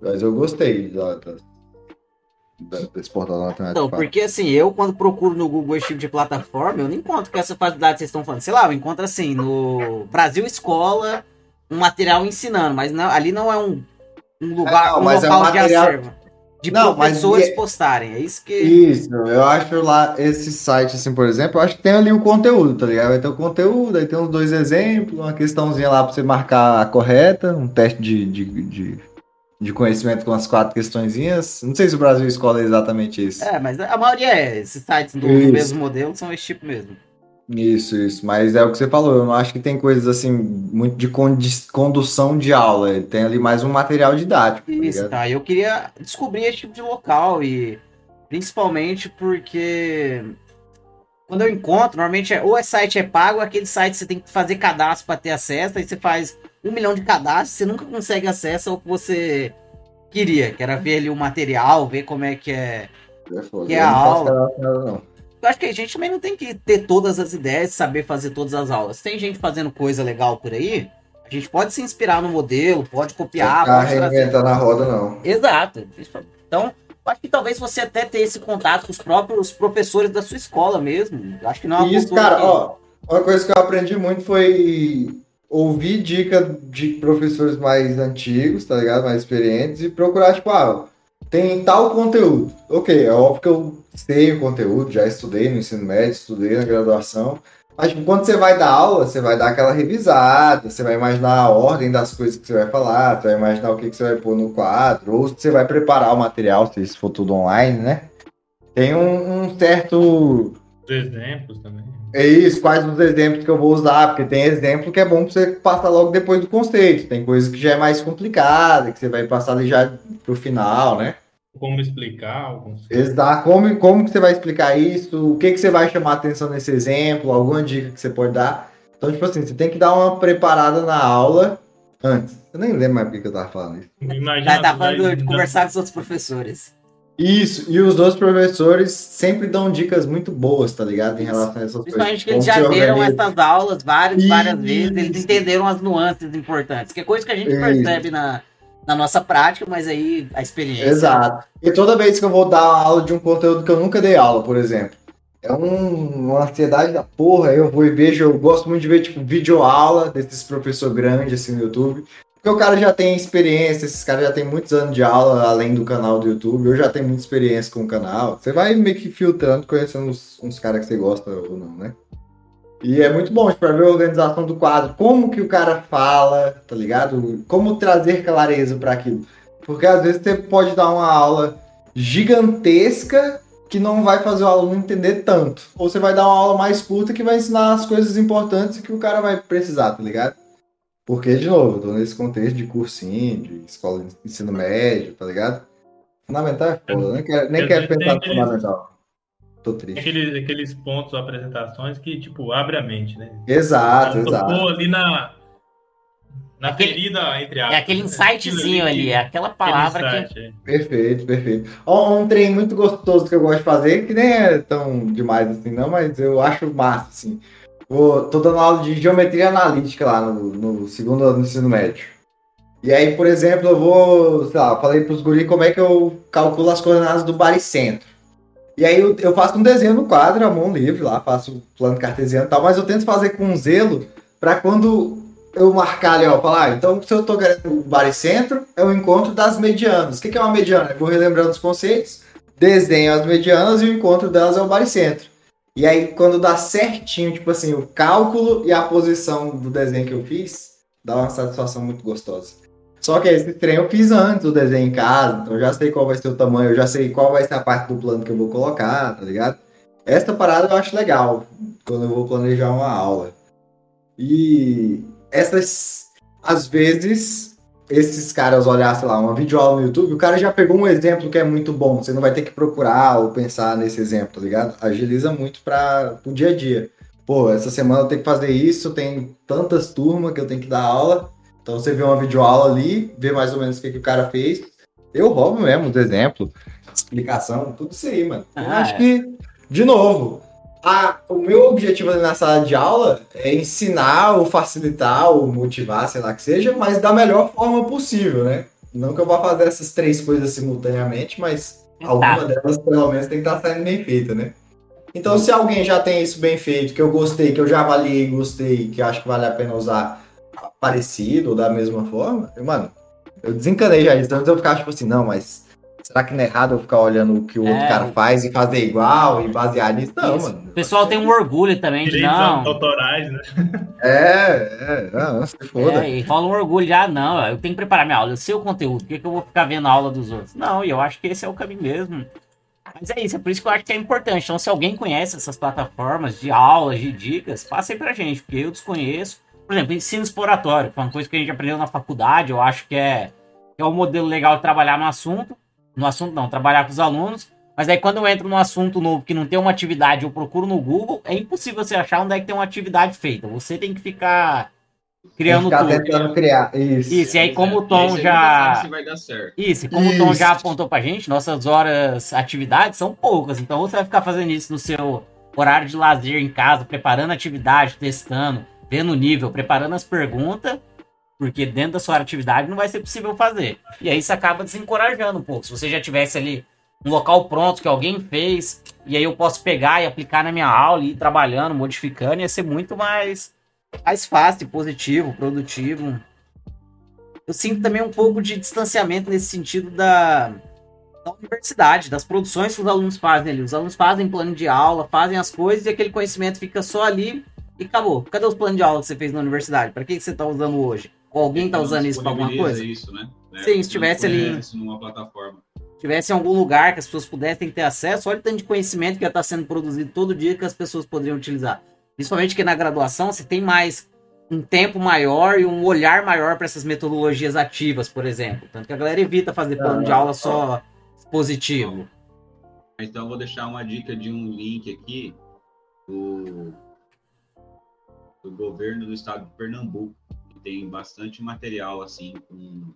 S1: Mas eu gostei da, da, desse portal da.
S2: Então, porque assim, eu quando procuro no Google esse tipo de plataforma, eu não encontro com essa facilidade que vocês estão falando. Sei lá, eu encontro assim, no Brasil Escola, um material ensinando, mas não- ali não é um, um lugar,
S1: É, não,
S2: um
S1: mas é
S2: local
S1: um
S2: de
S1: material-
S2: acervo. De
S1: Não, mas
S2: professores
S1: e-
S2: postarem. É isso que.
S1: Isso, eu acho lá, esse site, assim, por exemplo, eu acho que tem ali o conteúdo, tá ligado? Vai ter o conteúdo, aí tem uns dois exemplos, uma questãozinha lá pra você marcar a correta, um teste de, de, de, de conhecimento com as quatro questõezinhas. Não sei se o Brasil Escola é exatamente isso.
S2: É, mas a maioria é. Esses sites do, do mesmo modelo são esse tipo mesmo.
S1: Isso, isso. Mas é o que você falou. Eu não acho que tem coisas assim, muito de condução de aula. Tem ali mais um material didático. tá
S2: Isso, tá. Eu queria descobrir esse tipo de local e principalmente porque quando eu encontro, normalmente é, ou é site é pago, ou é aquele site você tem que fazer cadastro para ter acesso, aí você faz um milhão de cadastros, você nunca consegue acesso ao que você queria, que era ver ali o material, ver como é que é.
S1: É foda.
S2: Que é a aula.
S1: não.
S2: Eu acho que a gente também não tem que ter todas as ideias, saber fazer todas as aulas. Tem gente fazendo coisa legal por aí, a gente pode se inspirar no modelo, pode copiar,
S1: Ficar
S2: pode trazer.
S1: reinventando a roda, não.
S2: Exato. Então, acho que talvez você até ter esse contato com os próprios professores da sua escola mesmo. Acho que não é uma
S1: isso, cara,
S2: que-
S1: ó, uma coisa que eu aprendi muito foi ouvir dica de professores mais antigos, tá ligado? Mais experientes e procurar, tipo, ah, tem tal conteúdo. Ok, é óbvio que eu sei o conteúdo, já estudei no ensino médio, estudei na graduação. Mas, tipo, quando você vai dar aula, você vai dar aquela revisada, você vai imaginar a ordem das coisas que você vai falar, você vai imaginar o que, que você vai pôr no quadro, ou você vai preparar o material, se isso for tudo online, né? Tem um, um certo
S3: Os exemplos também.
S1: É isso, quais os exemplos que eu vou usar, porque tem exemplo que é bom pra você passar logo depois do conceito. Tem coisa que já é mais complicada, que você vai passar ali já pro final, né?
S3: Como explicar alguns.
S1: Exato. Como, como que você vai explicar isso? O que, que você vai chamar atenção nesse exemplo? Alguma dica que você pode dar? Então, tipo assim, você tem que dar uma preparada na aula antes. Eu nem lembro mais porque que eu tava falando isso.
S3: Imagina,
S2: Tá, tá falando de conversar com os outros professores.
S1: Isso, e os outros professores sempre dão dicas muito boas, tá ligado? Em relação a essas coisas.
S2: Principalmente que eles
S1: Como
S2: já deram
S1: organiza.
S2: essas aulas várias, várias vezes, eles entenderam as nuances importantes, que é coisa que a gente percebe na, na nossa prática, mas aí a experiência.
S1: Exato. E toda vez que eu vou dar aula de um conteúdo que eu nunca dei aula, por exemplo, é um- uma ansiedade da porra. Eu vou e vejo, eu gosto muito de ver, tipo, videoaula desses professor grande assim no YouTube. Porque o cara já tem experiência, esses caras já tem muitos anos de aula além do canal do YouTube. Eu já tenho muita experiência com o canal. Você vai meio que filtrando, conhecendo uns, uns caras que você gosta ou não, né? E é muito bom, tipo, pra ver a organização do quadro, como que o cara fala, tá ligado? Como trazer clareza para aquilo. Porque às vezes você pode dar uma aula gigantesca que não vai fazer o aluno entender tanto. Ou você vai dar uma aula mais curta que vai ensinar as coisas importantes que o cara vai precisar, tá ligado? Porque, de novo, eu tô nesse contexto de cursinho, de escola de ensino médio, tá ligado? Fundamental é foda, nem quero, nem quero pensar no fundamental. Tô triste.
S3: Aqueles, aqueles pontos, apresentações que, tipo, abre a mente, né?
S1: Exato,
S3: Ela
S1: exato.
S3: tocou ali na, na
S2: Aquele-
S3: ferida, entre
S2: É
S3: aspas.
S2: aquele
S3: né?
S2: insightzinho ali, é aquela palavra
S3: aquele
S2: que.
S3: insight, é.
S1: Perfeito, perfeito. Ó, Um trem muito gostoso que eu gosto de fazer, que nem é tão demais assim, não, mas eu acho massa, assim. Vou, tô dando aula de geometria analítica lá no, no segundo ano do ensino médio. E aí, por exemplo, eu vou, sei lá, falei pros guri como é que eu calculo as coordenadas do baricentro. E aí eu, eu faço um desenho no quadro, a mão livre lá, faço plano cartesiano e tal, mas eu tento fazer com zelo para quando eu marcar ali, ó, falar, ah, então se eu tô querendo o baricentro, é o encontro das medianas. O que, que é uma mediana? Eu vou relembrando os conceitos, desenho as medianas e o encontro delas é o baricentro. E aí, quando dá certinho, tipo assim, o cálculo e a posição do desenho que eu fiz, dá uma satisfação muito gostosa. Só que esse trem eu fiz antes o desenho em casa, então eu já sei qual vai ser o tamanho, eu já sei qual vai ser a parte do plano que eu vou colocar, tá ligado? Essa parada eu acho legal, quando eu vou planejar uma aula. E essas, às vezes, esses caras olhar, sei lá, uma videoaula no YouTube, o cara já pegou um exemplo que é muito bom, você não vai ter que procurar ou pensar nesse exemplo, tá ligado? Agiliza muito para o dia a dia. Pô, essa semana eu tenho que fazer isso, tem tantas turmas que eu tenho que dar aula, então você vê uma videoaula ali, vê mais ou menos o que, que o cara fez. Eu roubo mesmo os exemplos, explicação, tudo isso aí, mano. Ah, eu acho é. que, de novo, a, o meu objetivo na sala de aula é ensinar ou facilitar ou motivar, sei lá que seja, mas da melhor forma possível, né? Não que eu vá fazer essas três coisas simultaneamente, mas tá. alguma delas pelo menos tem que estar saindo bem feita, né? Então, se alguém já tem isso bem feito, que eu gostei, que eu já avaliei e gostei, que acho que vale a pena usar parecido ou da mesma forma, eu, mano, eu desencanei já isso. Antes eu ficava tipo assim, não, mas será que não é errado eu ficar olhando o que o é, outro cara faz e fazer igual e basear nisso? Não, isso. mano.
S2: O pessoal tem um orgulho também de não.
S3: autorais, né?
S1: É, é, não, se foda.
S2: É, e rola um orgulho de, ah, não, eu tenho que preparar minha aula, eu sei o conteúdo, por que, que eu vou ficar vendo a aula dos outros? Não, e eu acho que esse é o caminho mesmo. Mas é isso, é por isso que eu acho que é importante. Então, se alguém conhece essas plataformas de aulas, de dicas, passe aí pra gente, porque eu desconheço. Por exemplo, ensino exploratório, foi uma coisa que a gente aprendeu na faculdade, eu acho que é, que é um modelo legal de trabalhar no assunto. No assunto não, trabalhar com os alunos. Mas aí quando eu entro num assunto novo que não tem uma atividade, eu procuro no Google, é impossível você achar onde é que tem uma atividade feita. Você tem que ficar criando
S1: tudo. tentando criar. Isso.
S2: Isso, e aí como o Tom já. Isso, como isso. o Tom já apontou pra gente, nossas horas atividades são poucas. Então você vai ficar fazendo isso no seu horário de lazer em casa, preparando atividade, testando, vendo o nível, preparando as perguntas, porque dentro da sua atividade não vai ser possível fazer. E aí você acaba desencorajando um pouco. Se você já tivesse ali um local pronto que alguém fez, e aí eu posso pegar e aplicar na minha aula e ir trabalhando, modificando, ia ser muito mais mais fácil, positivo, produtivo. Eu sinto também um pouco de distanciamento nesse sentido da, da universidade, das produções que os alunos fazem ali. Os alunos fazem plano de aula, fazem as coisas e aquele conhecimento fica só ali e acabou. Cadê os planos de aula que você fez na universidade? Para que, que você está usando hoje? Ou alguém está usando isso para alguma coisa?
S4: Isso, né?
S2: Sim, se tivesse ali.
S4: Numa plataforma.
S2: Tivesse em algum lugar que as pessoas pudessem ter acesso, olha o tanto de conhecimento que já está sendo produzido todo dia que as pessoas poderiam utilizar. Principalmente que na graduação você tem mais um tempo maior e um olhar maior para essas metodologias ativas, por exemplo. Tanto que a galera evita fazer plano de aula só positivo.
S4: Então eu vou deixar uma dica de um link aqui do, do governo do estado de Pernambuco, tem bastante material assim com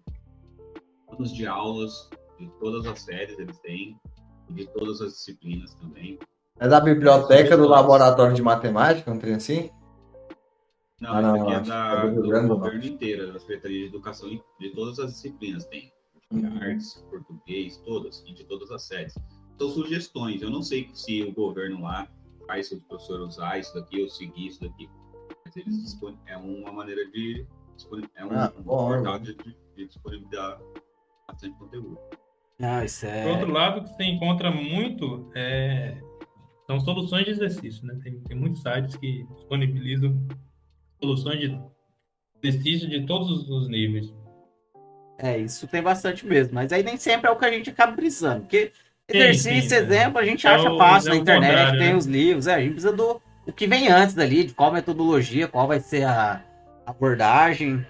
S4: planos de aulas de todas as séries eles têm, de todas as disciplinas também.
S1: É da biblioteca do laboratório de matemática, um trem assim?
S4: Não, ah, não, aqui é da, é do, do governo inteiro, da Secretaria de Educação de todas as disciplinas tem. Uhum. Artes, português, todas, e de todas as séries. São sugestões. Eu não sei se o governo lá faz o professor usar isso daqui ou seguir isso daqui. Mas eles é uma maneira de. É um, ah, um portal de, de disponibilizar bastante conteúdo.
S2: Ah, isso é...
S3: Por outro lado, que você encontra muito é, são soluções de exercício, né? Tem, tem muitos sites que disponibilizam soluções de exercício de todos os níveis.
S2: É, isso tem bastante mesmo, mas aí nem sempre é o que a gente acaba precisando, porque exercício, sim, sim, exemplo, a gente é acha o, fácil é na internet, tem né? os livros, é, a gente precisa do o que vem antes dali, de qual metodologia, qual vai ser a abordagem,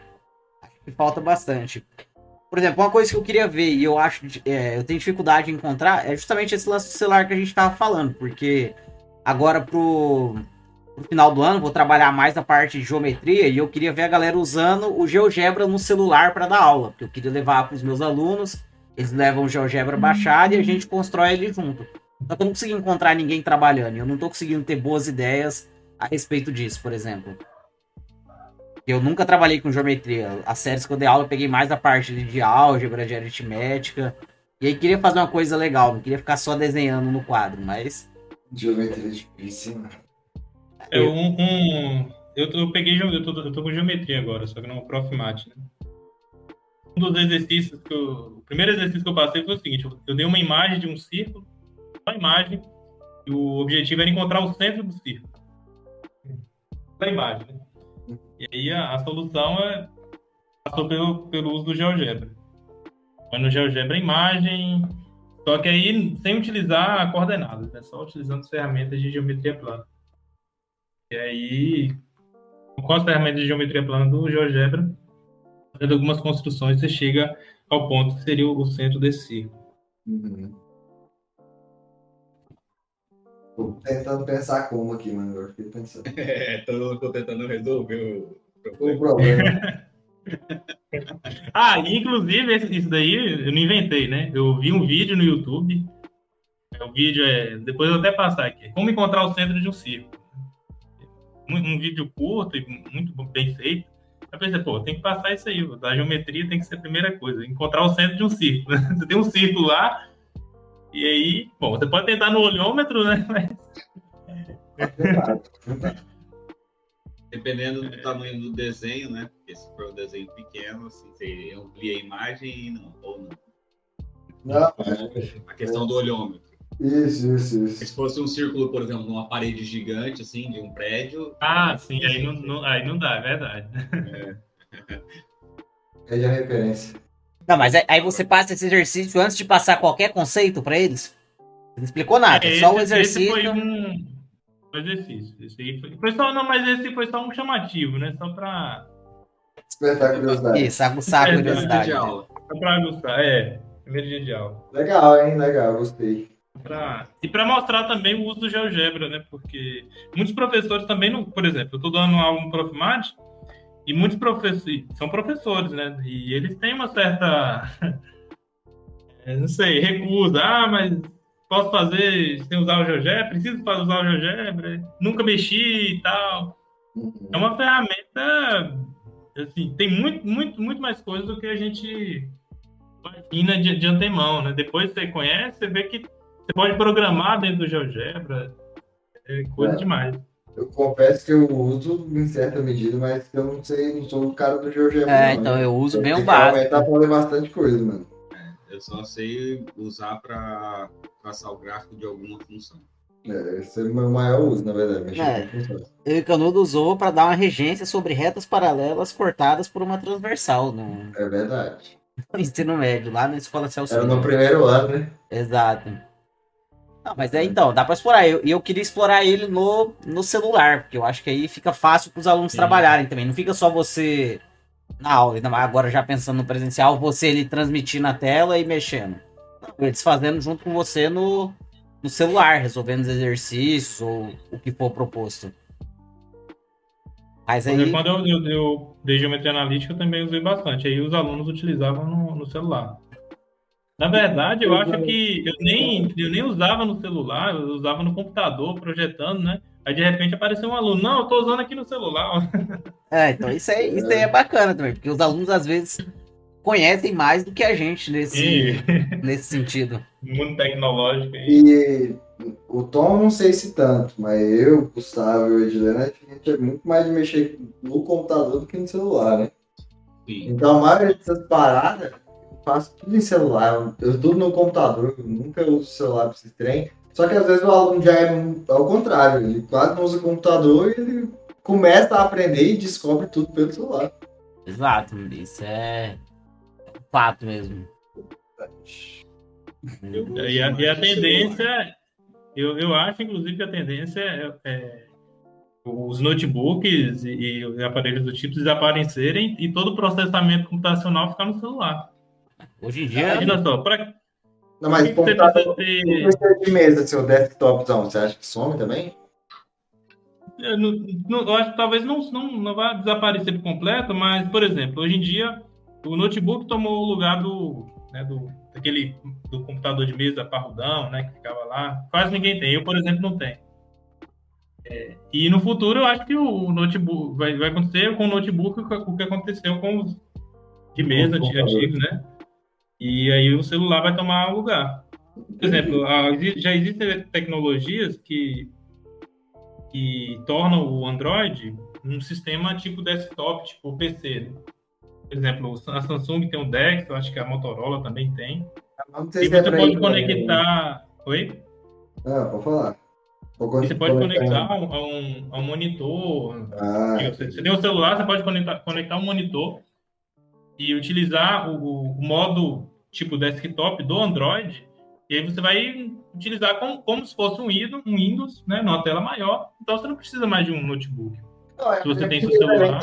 S2: falta bastante. Por exemplo, uma coisa que eu queria ver e eu acho, é, eu tenho dificuldade em encontrar é justamente esse lance do celular que a gente estava falando, porque agora pro, pro final do ano vou trabalhar mais a parte de geometria e eu queria ver a galera usando o GeoGebra no celular para dar aula, porque eu queria levar para os meus alunos, eles levam o GeoGebra baixado e a gente constrói ele junto. Só que eu não consegui encontrar ninguém trabalhando, eu não estou conseguindo ter boas ideias a respeito disso, por exemplo. Eu nunca trabalhei com geometria. As séries que eu dei aula, eu peguei mais a parte de álgebra, de aritmética. E aí queria fazer uma coisa legal, não queria ficar só desenhando no quadro, mas.
S1: Geometria é difícil,
S3: É um, um, eu, tô, eu peguei, eu tô, eu tô com geometria agora, só que não Profmat, né? Um dos exercícios que eu, o primeiro exercício que eu passei foi o seguinte, eu, eu dei uma imagem de um círculo, uma imagem, e o objetivo era encontrar o centro do círculo. Da imagem, né? E aí a, a solução é, passou pelo, pelo uso do GeoGebra. Foi no GeoGebra imagem, só que aí sem utilizar coordenadas, né? só utilizando ferramentas de geometria plana. E aí, com as ferramentas de geometria plana do GeoGebra, fazendo algumas construções, você chega ao ponto que seria o centro desse círculo.
S1: Uhum. Tô tentando pensar como aqui, mano. Eu fiquei pensando. <laughs>
S4: É, tô, tô tentando resolver o
S1: O
S4: problema.
S1: problema. <laughs>
S3: Ah, inclusive isso daí eu não inventei, né? Eu vi um vídeo no YouTube. É, O vídeo é. Depois eu vou até passar aqui. Como encontrar o centro de um círculo. Um, um vídeo curto e muito bem feito. Eu pensei, pô, tem que passar isso aí. A geometria tem que ser a primeira coisa. Encontrar o centro de um círculo. Você <laughs> tem um círculo lá. E aí, bom, você pode tentar no olhômetro, né? <laughs> Mas
S4: Dependendo do tamanho do desenho, né? Porque se for um desenho pequeno, assim, você amplia a imagem e não, ou não.
S1: Não,
S4: A questão do olhômetro.
S1: isso, isso, isso.
S4: Se fosse um círculo, por exemplo, numa parede gigante, assim, de um prédio,
S3: Ah, sim, aí não, não- aí não dá, é verdade.
S1: É a referência.
S2: Não, mas aí- você passa esse exercício antes de passar qualquer conceito pra eles? Você não explicou nada,
S3: É,
S2: só o
S3: esse- esse
S2: exercício.
S3: foi um um exercício. Esse aí foi, foi só, não, mas esse foi só um chamativo, né? Só pra,
S1: Despertar a curiosidade.
S2: Isso, aguçar a
S3: É,
S2: curiosidade.
S4: de
S2: né?
S3: só pra gostar. É, primeiro dia de aula.
S1: Legal, hein? Legal, gostei.
S3: Pra- e para mostrar também o uso do GeoGebra, né? Porque muitos professores também, não, por exemplo, eu estou dando aula no Profmat e muitos professores são professores, né? E eles têm uma certa, <laughs> não sei, recusa. Ah, mas posso fazer sem usar o GeoGebra? Preciso para usar o GeoGebra? Nunca mexi e tal. É uma ferramenta, assim, tem muito, muito, muito mais coisa do que a gente imagina de, de antemão, né? Depois você conhece, você vê que você pode programar dentro do GeoGebra, é coisa
S1: É.
S3: demais.
S1: Eu confesso que eu uso em certa medida, mas eu não sei, não sou o cara do GeoGebra.
S2: É,
S1: não.
S2: então eu uso bem o básico.
S1: pra ler bastante coisa, mano.
S4: Eu só sei usar para traçar o gráfico de alguma função.
S1: É, esse é o meu maior uso, na verdade.
S2: É. Eu o Canudo usou para dar uma regência sobre retas paralelas cortadas por uma transversal no,
S1: É verdade.
S2: no <laughs> ensino médio, lá na escola Celso
S1: Era no
S2: Lima.
S1: primeiro ano, né?
S2: Exato. Não, mas é então, dá para explorar. E eu, eu queria explorar ele no, no celular, porque eu acho que aí fica fácil para os alunos
S3: Sim.
S2: trabalharem também. Não fica só você na aula, agora já pensando no presencial, você ele transmitir na tela e mexendo. Eles fazendo junto com você no, no celular, resolvendo os exercícios ou o que for proposto. Mas aí.
S3: Quando eu, eu, eu dei geometria analítica, eu também usei bastante. Aí os alunos utilizavam no, no celular. Na verdade, eu acho que eu nem, eu nem usava no celular, eu usava no computador, projetando, né? Aí de repente apareceu um aluno, não, eu tô usando aqui no celular. <laughs>
S2: É, então isso aí, isso aí é bacana também, porque os alunos às vezes conhecem mais do que a gente nesse,
S3: E <laughs>
S2: nesse sentido.
S3: mundo tecnológico aí.
S1: E o Tom, não sei se tanto, mas eu, Gustavo e o Edilene, a gente é muito mais de mexer no computador do que no celular, né?
S4: Sim.
S1: Então a maioria dessas paradas, faço tudo em celular. Eu, tudo no computador, eu nunca uso celular pra esse trem. Só que às vezes o aluno já é ao contrário, ele quase não usa computador e ele começa a aprender e descobre tudo pelo celular.
S2: Exato, isso é fato mesmo.
S3: E a, e a tendência, eu, eu acho, inclusive, que a tendência é, é os notebooks e, e aparelhos do tipo desaparecerem e todo o processamento computacional ficar no celular.
S2: Hoje em dia,
S3: Imagina só, para
S1: Não, mas
S3: que
S1: o
S3: você
S1: computador
S3: ter.
S1: de mesa, seu desktopzão, você acha que some também?
S3: Eu, não- eu acho que talvez não, não, não vá desaparecer por completo, mas, por exemplo, hoje em dia o notebook tomou o lugar do, né, do daquele do computador de mesa parrudão, né, que ficava lá. Quase ninguém tem. Eu, por exemplo, não tenho. É, e no futuro eu acho que o notebook vai, vai acontecer com o notebook o que- aconteceu com os de mesa antigos, né? E aí o celular vai tomar lugar. Por exemplo, já existem tecnologias que, que tornam o Android um sistema tipo desktop, tipo PC. Né? Por exemplo, a Samsung tem o DeX, eu acho que a Motorola também tem. E você
S1: é
S3: pode conectar. Oi?
S1: Ah, pode falar.
S3: E você pode conectar a um, a um, monitor.
S1: Ah,
S3: você, você tem um celular, você pode conectar, conectar um monitor e utilizar o, o modo tipo desktop do Android. E aí você vai utilizar como, como se fosse um Windows, um Windows, né, numa tela maior. Então você não precisa mais de um notebook.
S1: Não, é
S3: se você
S1: é
S3: tem seu celular.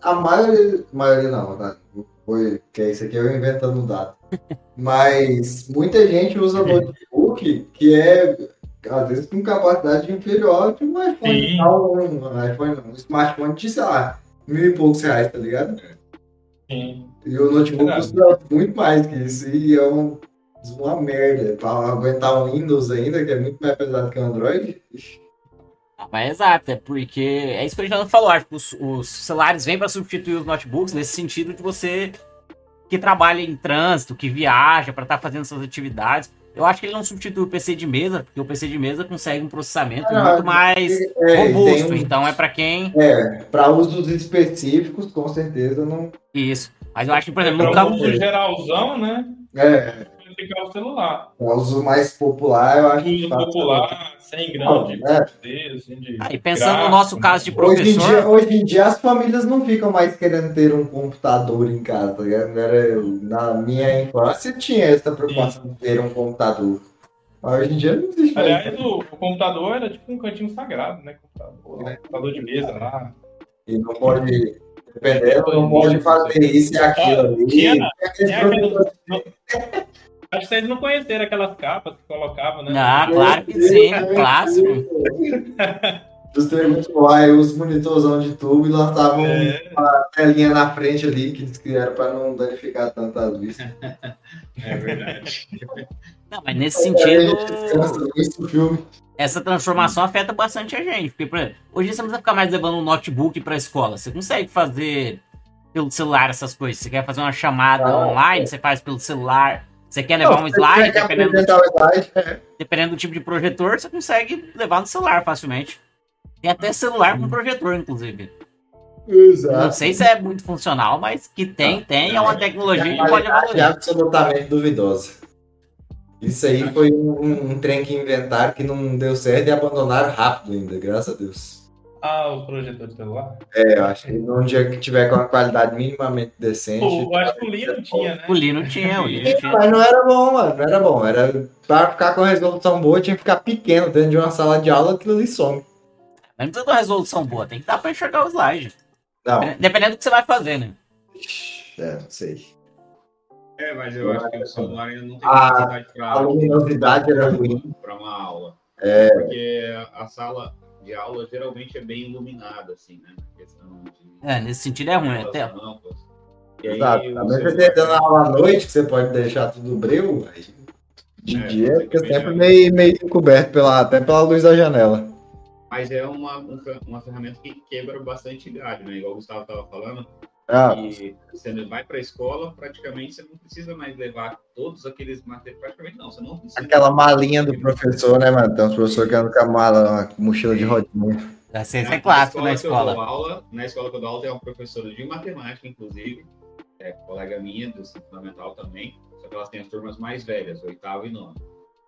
S1: A maioria, maioria não, tá? Foi, que é isso aqui eu inventando dado. <laughs> Mas muita gente usa notebook que é às vezes com capacidade inferior de um iPhone, não, um, iPhone não, um smartphone de, sei lá, mil e poucos reais, tá ligado?
S3: Sim.
S1: E o notebook custa muito mais que isso, e é um, uma merda. Pra aguentar o Windows ainda, que é muito mais pesado que o Android.
S2: Ah, mas é exato, é porque é isso que a gente falou, acho que os, os celulares vêm para substituir os notebooks nesse sentido de você que trabalha em trânsito, que viaja para estar tá fazendo suas atividades. Eu acho que ele não substitui o PC de mesa, porque o PC de mesa consegue um processamento ah, muito mais é, robusto. Um... Então é para quem.
S1: É, para usos específicos, com certeza não.
S2: Isso. Mas eu acho que, por exemplo,
S3: é,
S2: no
S3: campo. geralzão, né?
S1: É.
S3: Ficar o celular.
S1: O uso mais popular, eu acho.
S3: O uso popular, sem grande
S1: é.
S2: assim, de Aí, pensando gráfico, no nosso caso de professor.
S1: Hoje em, dia, hoje em dia, as famílias não ficam mais querendo ter um computador em casa. Tá Era, na minha infância tinha essa preocupação Sim. de ter um computador. Mas hoje em dia não existe
S3: mais. Aliás, o, o, computador era tipo um cantinho sagrado, né? Computador, é. computador de mesa lá.
S1: E não pode Dependendo, não pode fazer isso e aquilo ali.
S3: Acho que vocês não conheceram aquelas capas que colocavam, né?
S2: Ah, claro que sim, clássico. <laughs>
S1: Justamente lá, os monitorzão de tubo e lançavam é. uma telinha na frente ali, que eles criaram para não danificar tanto as vistas. <laughs>
S3: É verdade.
S2: Não, mas nesse sentido. Essa transformação afeta bastante a gente. Porque, por exemplo, hoje você não precisa ficar mais levando um notebook para a escola. Você consegue fazer pelo celular essas coisas. Você quer fazer uma chamada ah, online, é. você faz pelo celular. Você quer levar não, um slide, dependendo do, tipo, slide, é. dependendo do tipo de projetor, você consegue levar no celular facilmente. Tem até celular com projetor, inclusive.
S1: Exato.
S2: Não sei se é muito funcional, mas que tem, tem, é uma tecnologia que pode
S1: evoluir. É absolutamente duvidosa. Isso aí foi um, um, trem que inventaram que não deu certo e abandonaram rápido ainda, graças a Deus.
S3: Ah, o projetor de celular?
S1: É, eu acho que num dia que tiver com uma qualidade minimamente decente.
S3: Pô, eu acho que o Lino tinha, né?
S2: O Lino tinha, o Lino tinha.
S1: Mas não era bom, mano, não era bom. Era pra ficar com resolução boa, tinha que ficar pequeno dentro de uma sala de aula, aquilo ali some.
S2: Mas não precisa de uma resolução boa, tem que dar pra enxergar o slide.
S1: Não.
S2: Dependendo do que você vai fazer, né?
S1: É, não sei.
S4: É, mas eu acho que o celular ainda não tem
S1: capacidade para. A luminosidade era ruim.
S4: Para uma aula.
S1: É.
S4: Porque a sala de aula geralmente é bem iluminada, assim, né?
S2: De... É, nesse sentido é ruim. Até...
S1: E aí, Exato. Também você dando aula à noite, que você pode deixar tudo breu, aí de é, dia fica sempre meio, meio encoberto pela, até pela luz da janela.
S4: Mas é uma, uma ferramenta que quebra bastante galho, né? Igual o Gustavo estava falando.
S1: Ah.
S4: E você vai para a escola, praticamente você não precisa mais levar todos aqueles materiais. Praticamente não, você não precisa.
S1: Aquela malinha do professor, né, mano? Tem uns professores que andam com a mala, uma mochila de rodinha.
S2: Essa é clássico na escola.
S4: Na escola. Aula, na escola que eu dou aula tem uma professora de matemática, inclusive, é colega minha do fundamental também, só que elas têm as turmas mais velhas, oitavo e nono.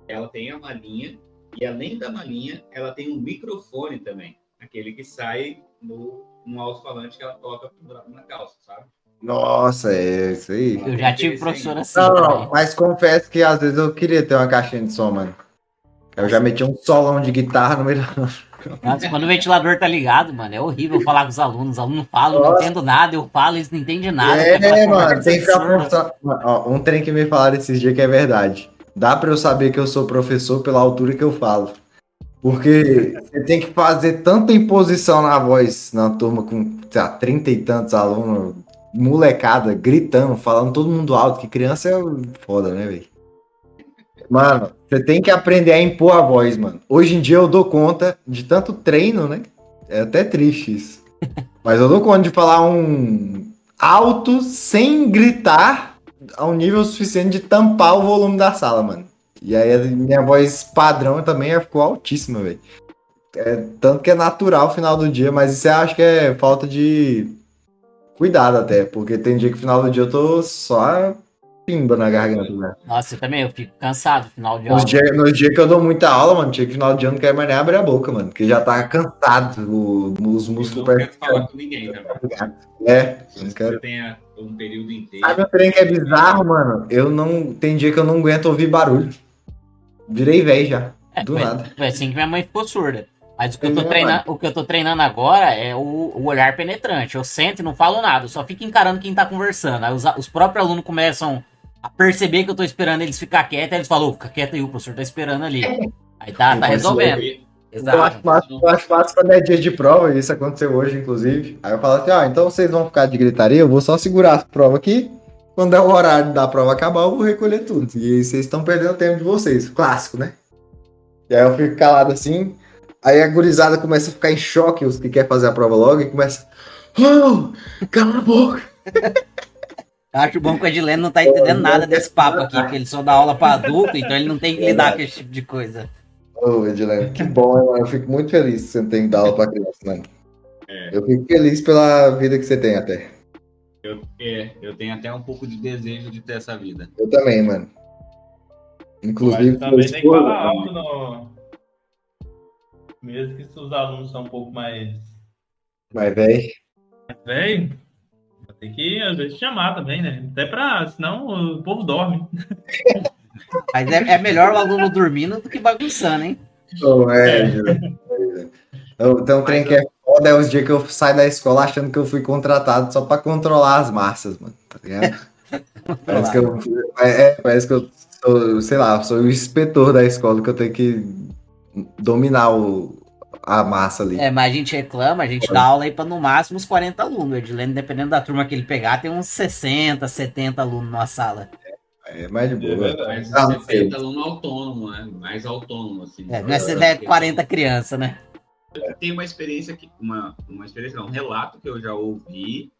S4: Ela tem a malinha, e além da malinha, ela tem um microfone também, aquele que sai no um alto-falante que ela coloca pendurado na calça, sabe?
S1: Nossa, é isso aí.
S2: Eu já tive professora assim.
S1: Não, não, mas confesso que às vezes eu queria ter uma caixinha de som, mano. Eu já meti um solão de guitarra no meio <laughs>
S2: Nossa, quando o ventilador tá ligado, mano, é horrível falar com os alunos. Os alunos falam, não entendo nada, eu falo, eles não entendem nada.
S1: É, mano, tem que ficar Um trem que me falaram esses dias que é verdade. Dá pra eu saber que eu sou professor pela altura que eu falo. Porque você tem que fazer tanta imposição na voz na turma com, sei lá, trinta e tantos alunos, molecada, gritando, falando todo mundo alto, que criança é foda, né, velho? Mano, você tem que aprender a impor a voz, mano. Hoje em dia eu dou conta de tanto treino, né? É até triste isso. <laughs> Mas eu dou conta de falar um alto sem gritar ao nível suficiente de tampar o volume da sala, mano. E aí minha voz padrão também ficou altíssima, velho. É, tanto que é natural o final do dia, mas isso eu acho que é falta de cuidado até, porque tem dia que no final do dia eu tô só pimba na garganta, né?
S2: Nossa, eu também, eu fico cansado no final de
S1: Nos
S2: aula.
S1: dias nos dias que eu dou muita aula, mano, tinha que final de ano não quero mais nem abrir a boca, mano, porque já tá cansado, o- os
S4: Eu
S1: músculos
S4: não quero falar com ninguém, né?
S1: É, não
S4: Você
S1: quero.
S4: tenha um período inteiro.
S1: Sabe o trem que é bizarro, mano? Eu não. Tem dia que eu não aguento ouvir barulho. Virei velho já.
S2: É,
S1: Do
S2: foi,
S1: nada.
S2: foi assim que minha mãe ficou surda. Mas o que, eu tô
S1: É,
S2: treinando, o que eu tô treinando agora é o, o olhar penetrante. Eu sento e não falo nada, eu só fico encarando quem tá conversando. Aí os, os próprios alunos começam a perceber que eu tô esperando eles ficar quietos, aí eles falam, "Ô, fica quieto aí, o professor tá esperando ali. Aí tá, tá resolvendo.
S1: Eu
S2: Exato.
S1: acho, fácil, eu acho fácil quando é dia de prova, e isso aconteceu hoje, inclusive. Aí eu falo assim, ó, então vocês vão ficar de gritaria, eu vou só segurar a prova aqui. Quando é o horário da prova acabar, eu vou recolher tudo. E aí vocês estão perdendo o tempo de vocês. Clássico, né? E aí eu fico calado assim. Aí a gurizada começa a ficar em choque, os que querem fazer a prova logo, e começa. Oh, cala a boca!
S2: Acho bom que o Edilene não tá entendendo nada desse papo aqui, porque ele só dá aula pra adulto, então ele não tem que lidar com esse tipo de coisa.
S1: Ô, Edilene, que bom, hein, mano. Eu fico muito feliz que você tem que dar aula pra criança, mano.
S4: É.
S1: Eu fico feliz pela vida que você tem até.
S4: Eu, é, eu tenho até um pouco de desejo de ter essa vida.
S1: Eu também, mano. Inclusive,
S3: Mas também tem que falar alto no. Mesmo que se os alunos são um pouco mais
S1: Mas, velho,
S3: velho, tem que às vezes chamar também, né? Até pra. Senão o povo dorme. <laughs>
S2: Mas é, é melhor o aluno dormindo do que bagunçando, hein?
S1: oh, é, Edilene. Eu- Tem trem que é foda, é os dias que eu saio da escola achando que eu fui contratado só pra controlar as massas, mano. Tá ligado? <laughs> Parece que eu, é, é, parece que eu sou, sei lá, sou o inspetor da escola que eu tenho que dominar o, a massa ali.
S2: É, mas a gente reclama, a gente dá aula aí pra no máximo uns 40 alunos. O Edilene, dependendo da turma que ele pegar, tem uns 60, 70 alunos numa sala.
S1: É mais de
S3: É
S1: boa.
S3: verdade.
S4: Mas
S1: Ah,
S4: aluno autônomo, né? Mais autônomo, assim.
S2: É, não é, é 40 crianças, né?
S4: Tem uma experiência que. Uma, uma experiência, não, um relato que eu já ouvi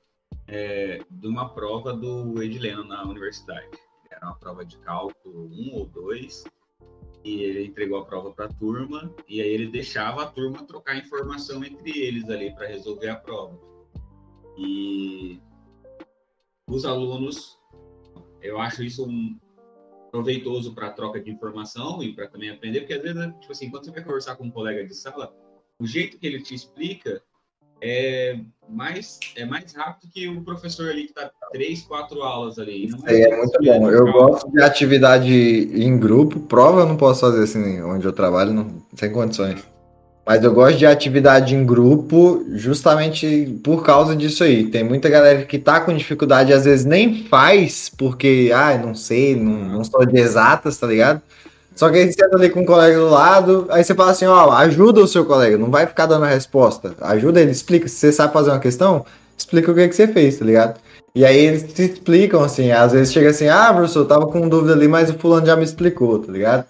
S4: é, de uma prova do Edileno na universidade. Era uma prova de cálculo 1 ou 2. E ele entregou a prova para a turma, e aí ele deixava a turma trocar informação entre eles ali para resolver a prova. E os alunos, eu acho isso um proveitoso para troca de informação e para também aprender, porque às vezes, tipo assim, quando você vai conversar com um colega de sala, o jeito que ele te explica é mais, é mais rápido que o professor ali que está três, quatro aulas ali.
S1: Aí é muito bom. Eu gosto de atividade em grupo. Prova eu não posso fazer assim, onde eu trabalho, não, sem condições. Mas eu gosto de atividade em grupo justamente por causa disso aí. Tem muita galera que tá com dificuldade, às vezes nem faz, porque, ah, não sei, não, não sou de exatas, tá ligado? Só que aí você senta ali com um colega do lado, aí você fala assim, ó, ajuda o seu colega, não vai ficar dando a resposta. Ajuda ele, explica. Se você sabe fazer uma questão, explica o que, que você fez, tá ligado? E aí eles te explicam, assim, às vezes chega assim, ah, professor, eu tava com dúvida ali, mas o fulano já me explicou, tá ligado?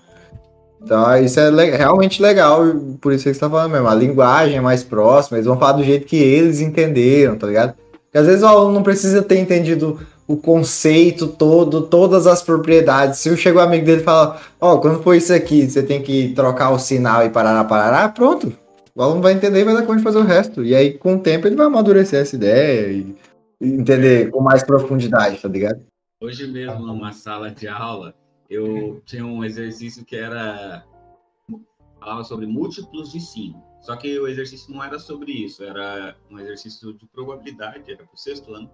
S1: Então isso é le- realmente legal, por isso que você tá falando mesmo. A linguagem é mais próxima, eles vão falar do jeito que eles entenderam, tá ligado? Porque às vezes o aluno não precisa ter entendido o conceito todo, todas as propriedades. Se chega o amigo dele e fala, ó, quando for isso aqui, você tem que trocar o sinal e parar, parar, pronto. O aluno vai entender e vai dar conta de fazer o resto. E aí, com o tempo, ele vai amadurecer essa ideia e, entender com mais profundidade, tá ligado?
S4: Hoje mesmo, numa sala de aula, eu tinha um exercício que era. falava sobre múltiplos de 5. Só que o exercício não era sobre isso, era um exercício de probabilidade, era para o sexto ano.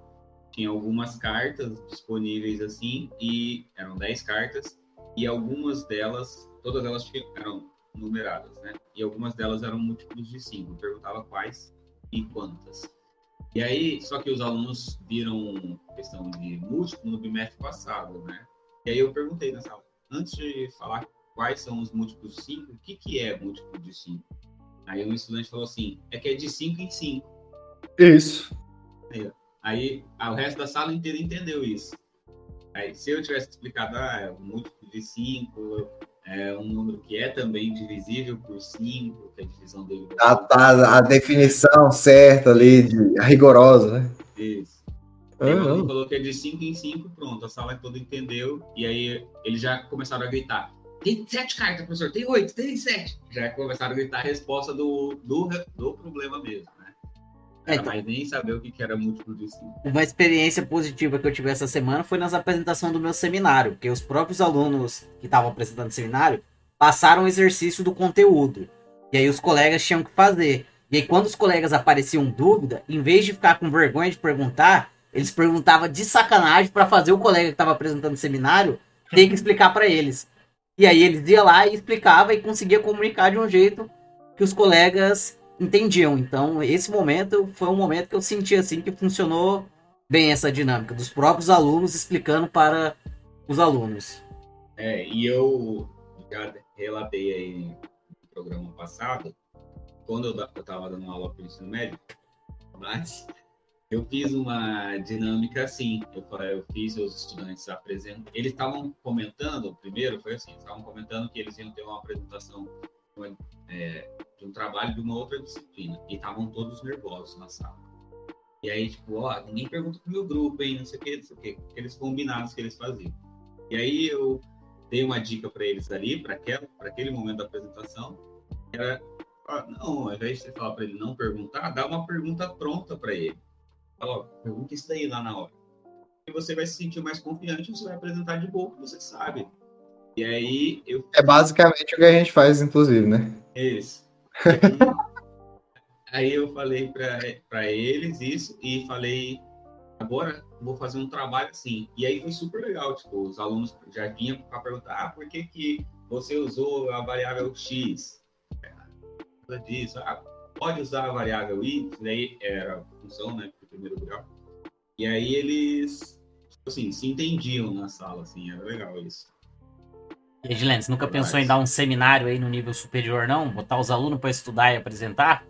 S4: Tinha algumas cartas disponíveis assim, e eram 10 cartas, e algumas delas, todas elas eram numeradas, né? E algumas delas eram múltiplos de 5. Eu perguntava quais e quantas. E aí, só que os alunos viram questão de múltiplo no bimestre passado, né? E aí eu perguntei na sala, antes de falar quais são os múltiplos de 5, o que, que é múltiplo de 5? Aí um estudante falou assim, é que é de 5 em 5.
S1: Isso.
S4: Aí ah, o resto da sala inteira entendeu isso. Aí se eu tivesse explicado, ah, é um múltiplo de 5, é um número que é também divisível por 5, que a divisão dele... vai
S1: A,
S4: ser
S1: a, a definição certa ali, de, a rigorosa, né?
S4: Isso. Aí
S1: Ah,
S4: falou que é de 5 em 5, pronto, a sala toda entendeu, e aí eles já começaram a gritar: tem sete cartas, professor, tem oito, tem sete. Já começaram a gritar a resposta do, do, do problema mesmo,
S2: É, então-
S4: mais nem saber o que era múltiplo de cinco.
S2: Uma experiência positiva que eu tive essa semana foi nas apresentações do meu seminário, porque os próprios alunos que estavam apresentando o seminário passaram o exercício do conteúdo. E aí os colegas tinham que fazer. E aí quando os colegas apareciam dúvida, em vez de ficar com vergonha de perguntar, eles perguntavam de sacanagem para fazer o colega que estava apresentando o seminário ter que explicar para eles. E aí eles iam lá e explicava e conseguia comunicar de um jeito que os colegas entendiam. Então, esse momento foi um momento que eu senti assim que funcionou bem essa dinâmica dos próprios alunos explicando para os alunos.
S4: É, e eu já relatei aí no programa passado, quando eu estava dando aula para o ensino médio, mas eu fiz uma dinâmica assim. Eu, eu fiz os estudantes apresentam. Eles estavam comentando, primeiro foi assim, estavam comentando que eles iam ter uma apresentação é, de um trabalho de uma outra disciplina. E estavam todos nervosos na sala. E aí, tipo, ó, ninguém pergunta pro meu grupo, hein? Não sei o que, não sei o que. Aqueles combinados que eles faziam. E aí eu dei uma dica para eles ali, para aquele momento da apresentação. Era, ah, não, ao invés de você falar para ele não perguntar, dá uma pergunta pronta para ele. Fala, ó, pergunta isso daí lá na hora. E você vai se sentir mais confiante, você vai apresentar de boa o que você sabe. E aí eu
S1: É basicamente o que a gente faz, inclusive, né?
S4: isso. <laughs> Aí eu falei para eles isso e falei, agora vou fazer um trabalho assim. E aí foi super legal, tipo, os alunos já vinham para perguntar, ah, por que, que você usou a variável X? Nada disso. Ah, pode usar a variável Y, daí era a função, né, primeiro grau. E aí eles, tipo assim, se entendiam na sala, assim, era legal isso.
S2: Edilene, você nunca
S4: Demais.
S2: pensou em dar um seminário aí no nível superior, não? Botar os alunos para estudar e apresentar?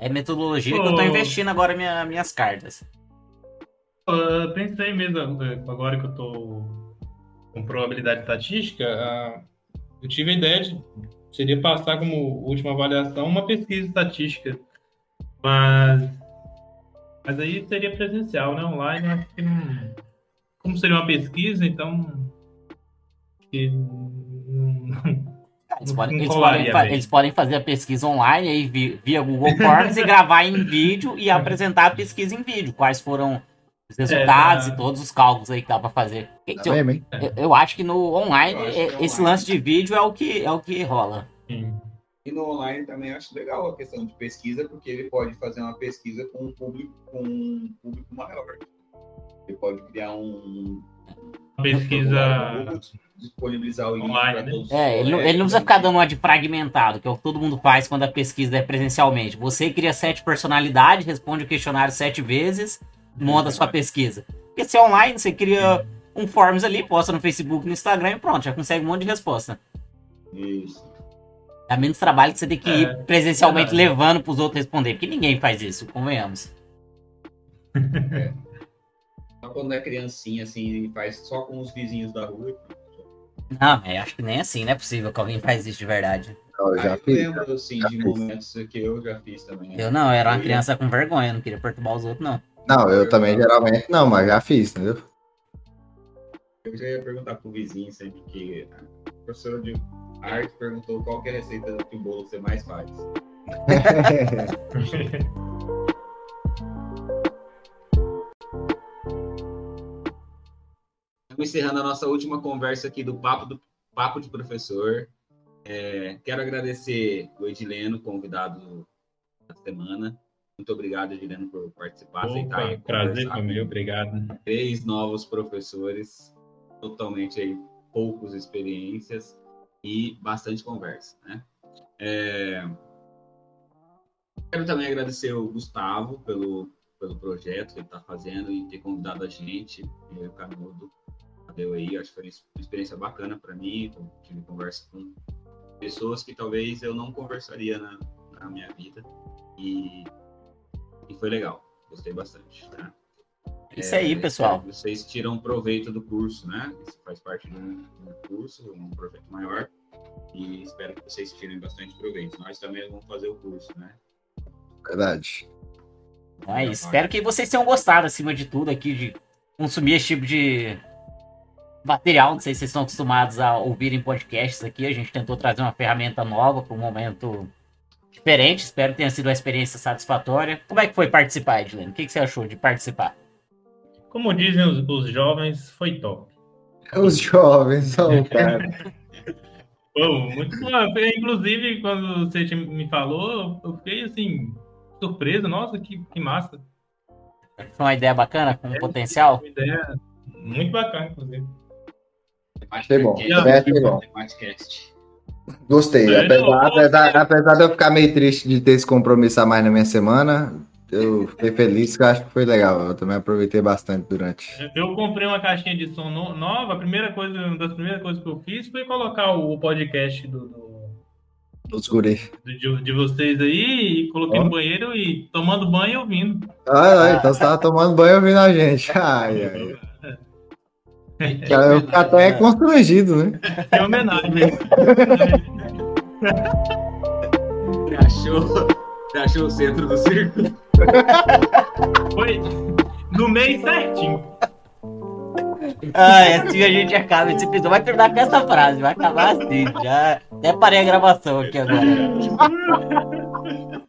S2: É metodologia que eu tô investindo agora minha, minhas cartas.
S3: Eu pensei mesmo, eh, agora que eu tô com probabilidade estatística, ah, eu tive a ideia de seria passar como última avaliação uma pesquisa estatística, mas mas aí seria presencial, né? Online, acho que não. Como seria uma pesquisa, então que não-
S2: Eles podem, eles, podem,
S3: bem.
S2: eles podem fazer a pesquisa online aí vi- via Google Forms e gravar em vídeo e apresentar a pesquisa em vídeo. Quais foram os resultados
S3: tá.
S2: e todos os cálculos aí que dá pra fazer. Que-
S1: Tá
S2: eu,
S1: mesmo, hein?
S2: eu- eu acho que no online,
S4: que
S2: é-
S4: é
S2: esse
S4: online.
S2: lance de vídeo é o que, é o que rola.
S3: Sim.
S4: E no online também acho legal a questão de pesquisa, porque ele pode fazer uma pesquisa com um público, com um público maior. Ele pode criar um.
S3: Pesquisa.
S4: disponibilizar o
S3: Online,
S4: para
S3: né?
S4: os
S2: É, ele, não- ele não precisa ficar dando uma de fragmentado, que é o que todo mundo faz quando a pesquisa é presencialmente. Você cria sete personalidades, responde o questionário sete vezes, monta a sua pesquisa. Porque se é online, você cria um forms ali, posta no Facebook, no Instagram e pronto, já consegue um monte de resposta.
S4: Isso.
S2: Dá menos trabalho que você tem que
S3: É,
S2: ir presencialmente
S3: verdade.
S2: levando pros outros responder, porque ninguém faz isso, convenhamos.
S4: Só quando é criancinha, assim, faz só com os vizinhos da rua.
S2: Não, mas acho que nem assim, não é possível que alguém faz isso de verdade.
S1: Não, eu
S4: Ah,
S1: já
S4: eu
S1: fiz.
S4: lembro, assim,
S1: já
S4: de
S1: fiz.
S4: momentos que eu já fiz também.
S2: Eu não, eu era uma
S4: Eu ia-
S2: criança com vergonha, não queria perturbar os outros, não.
S1: Não, eu também geralmente não, mas já fiz, entendeu?
S4: Eu já ia perguntar pro vizinho sempre que a professora de arte perguntou qual que é a receita que o bolo você mais faz. <laughs> <laughs> Estamos encerrando a nossa última conversa aqui do Papo, do, Papo de Professor. É, quero agradecer o Edileno, convidado da semana. Muito obrigado, Edileno, por participar,
S3: Opa,
S4: aí
S3: prazer
S4: conversar
S3: foi meu, obrigado.
S4: Três novos professores, totalmente aí, poucas experiências e bastante conversa, né? É, Quero também agradecer o Gustavo pelo, pelo projeto que ele está fazendo e ter convidado a gente, e o Canudo, deu aí, acho que foi uma experiência bacana para mim, eu tive conversa com pessoas que talvez eu não conversaria na, na minha vida e, e foi legal, gostei bastante, né?
S2: Isso aí, pessoal.
S4: espero que Vocês tiram proveito do curso, né? Isso faz parte de um, de um curso, um projeto maior. E espero que vocês tirem bastante proveito. Nós também vamos fazer o curso, né?
S1: Verdade.
S2: Então é isso. Espero que vocês tenham gostado, acima de tudo, aqui, de consumir esse tipo de, material. Não sei se vocês estão acostumados a ouvirem podcasts aqui. A gente tentou trazer uma ferramenta nova para um momento diferente. Espero que tenha sido uma experiência satisfatória. Como é que foi participar, Edilene? O que, que você achou de participar?
S3: Como dizem os, os jovens, foi top.
S1: Os jovens, oh, <laughs> cara.
S3: Pô, muito bom. Inclusive, quando você me falou, eu fiquei assim, surpreso. Nossa, que, que massa.
S2: Foi uma ideia bacana, com é, potencial? Uma
S3: ideia muito bacana, inclusive.
S1: Achei bom. Achei bom. Gostei. Apesar, apesar, apesar de eu ficar meio triste de ter esse compromisso a mais na minha semana, eu fiquei feliz, que eu acho que foi legal. Eu também aproveitei bastante durante.
S3: Eu comprei uma caixinha de som nova. A primeira coisa, uma das primeiras coisas que eu fiz foi colocar o podcast do, do
S1: dos guri.
S3: De, de, vocês aí, e coloquei oh. no banheiro e tomando banho e ouvindo.
S1: Ah, ah, então você tava tomando banho e ouvindo a gente. <laughs> Ai, ai. O até é constrangido, né?
S3: É homenagem.
S4: Você achou, você achou o centro do círculo?
S3: Foi no meio certinho.
S2: Ah, é assim a gente acaba esse episódio. Vai terminar com essa frase, vai acabar assim. Já até parei a gravação aqui agora.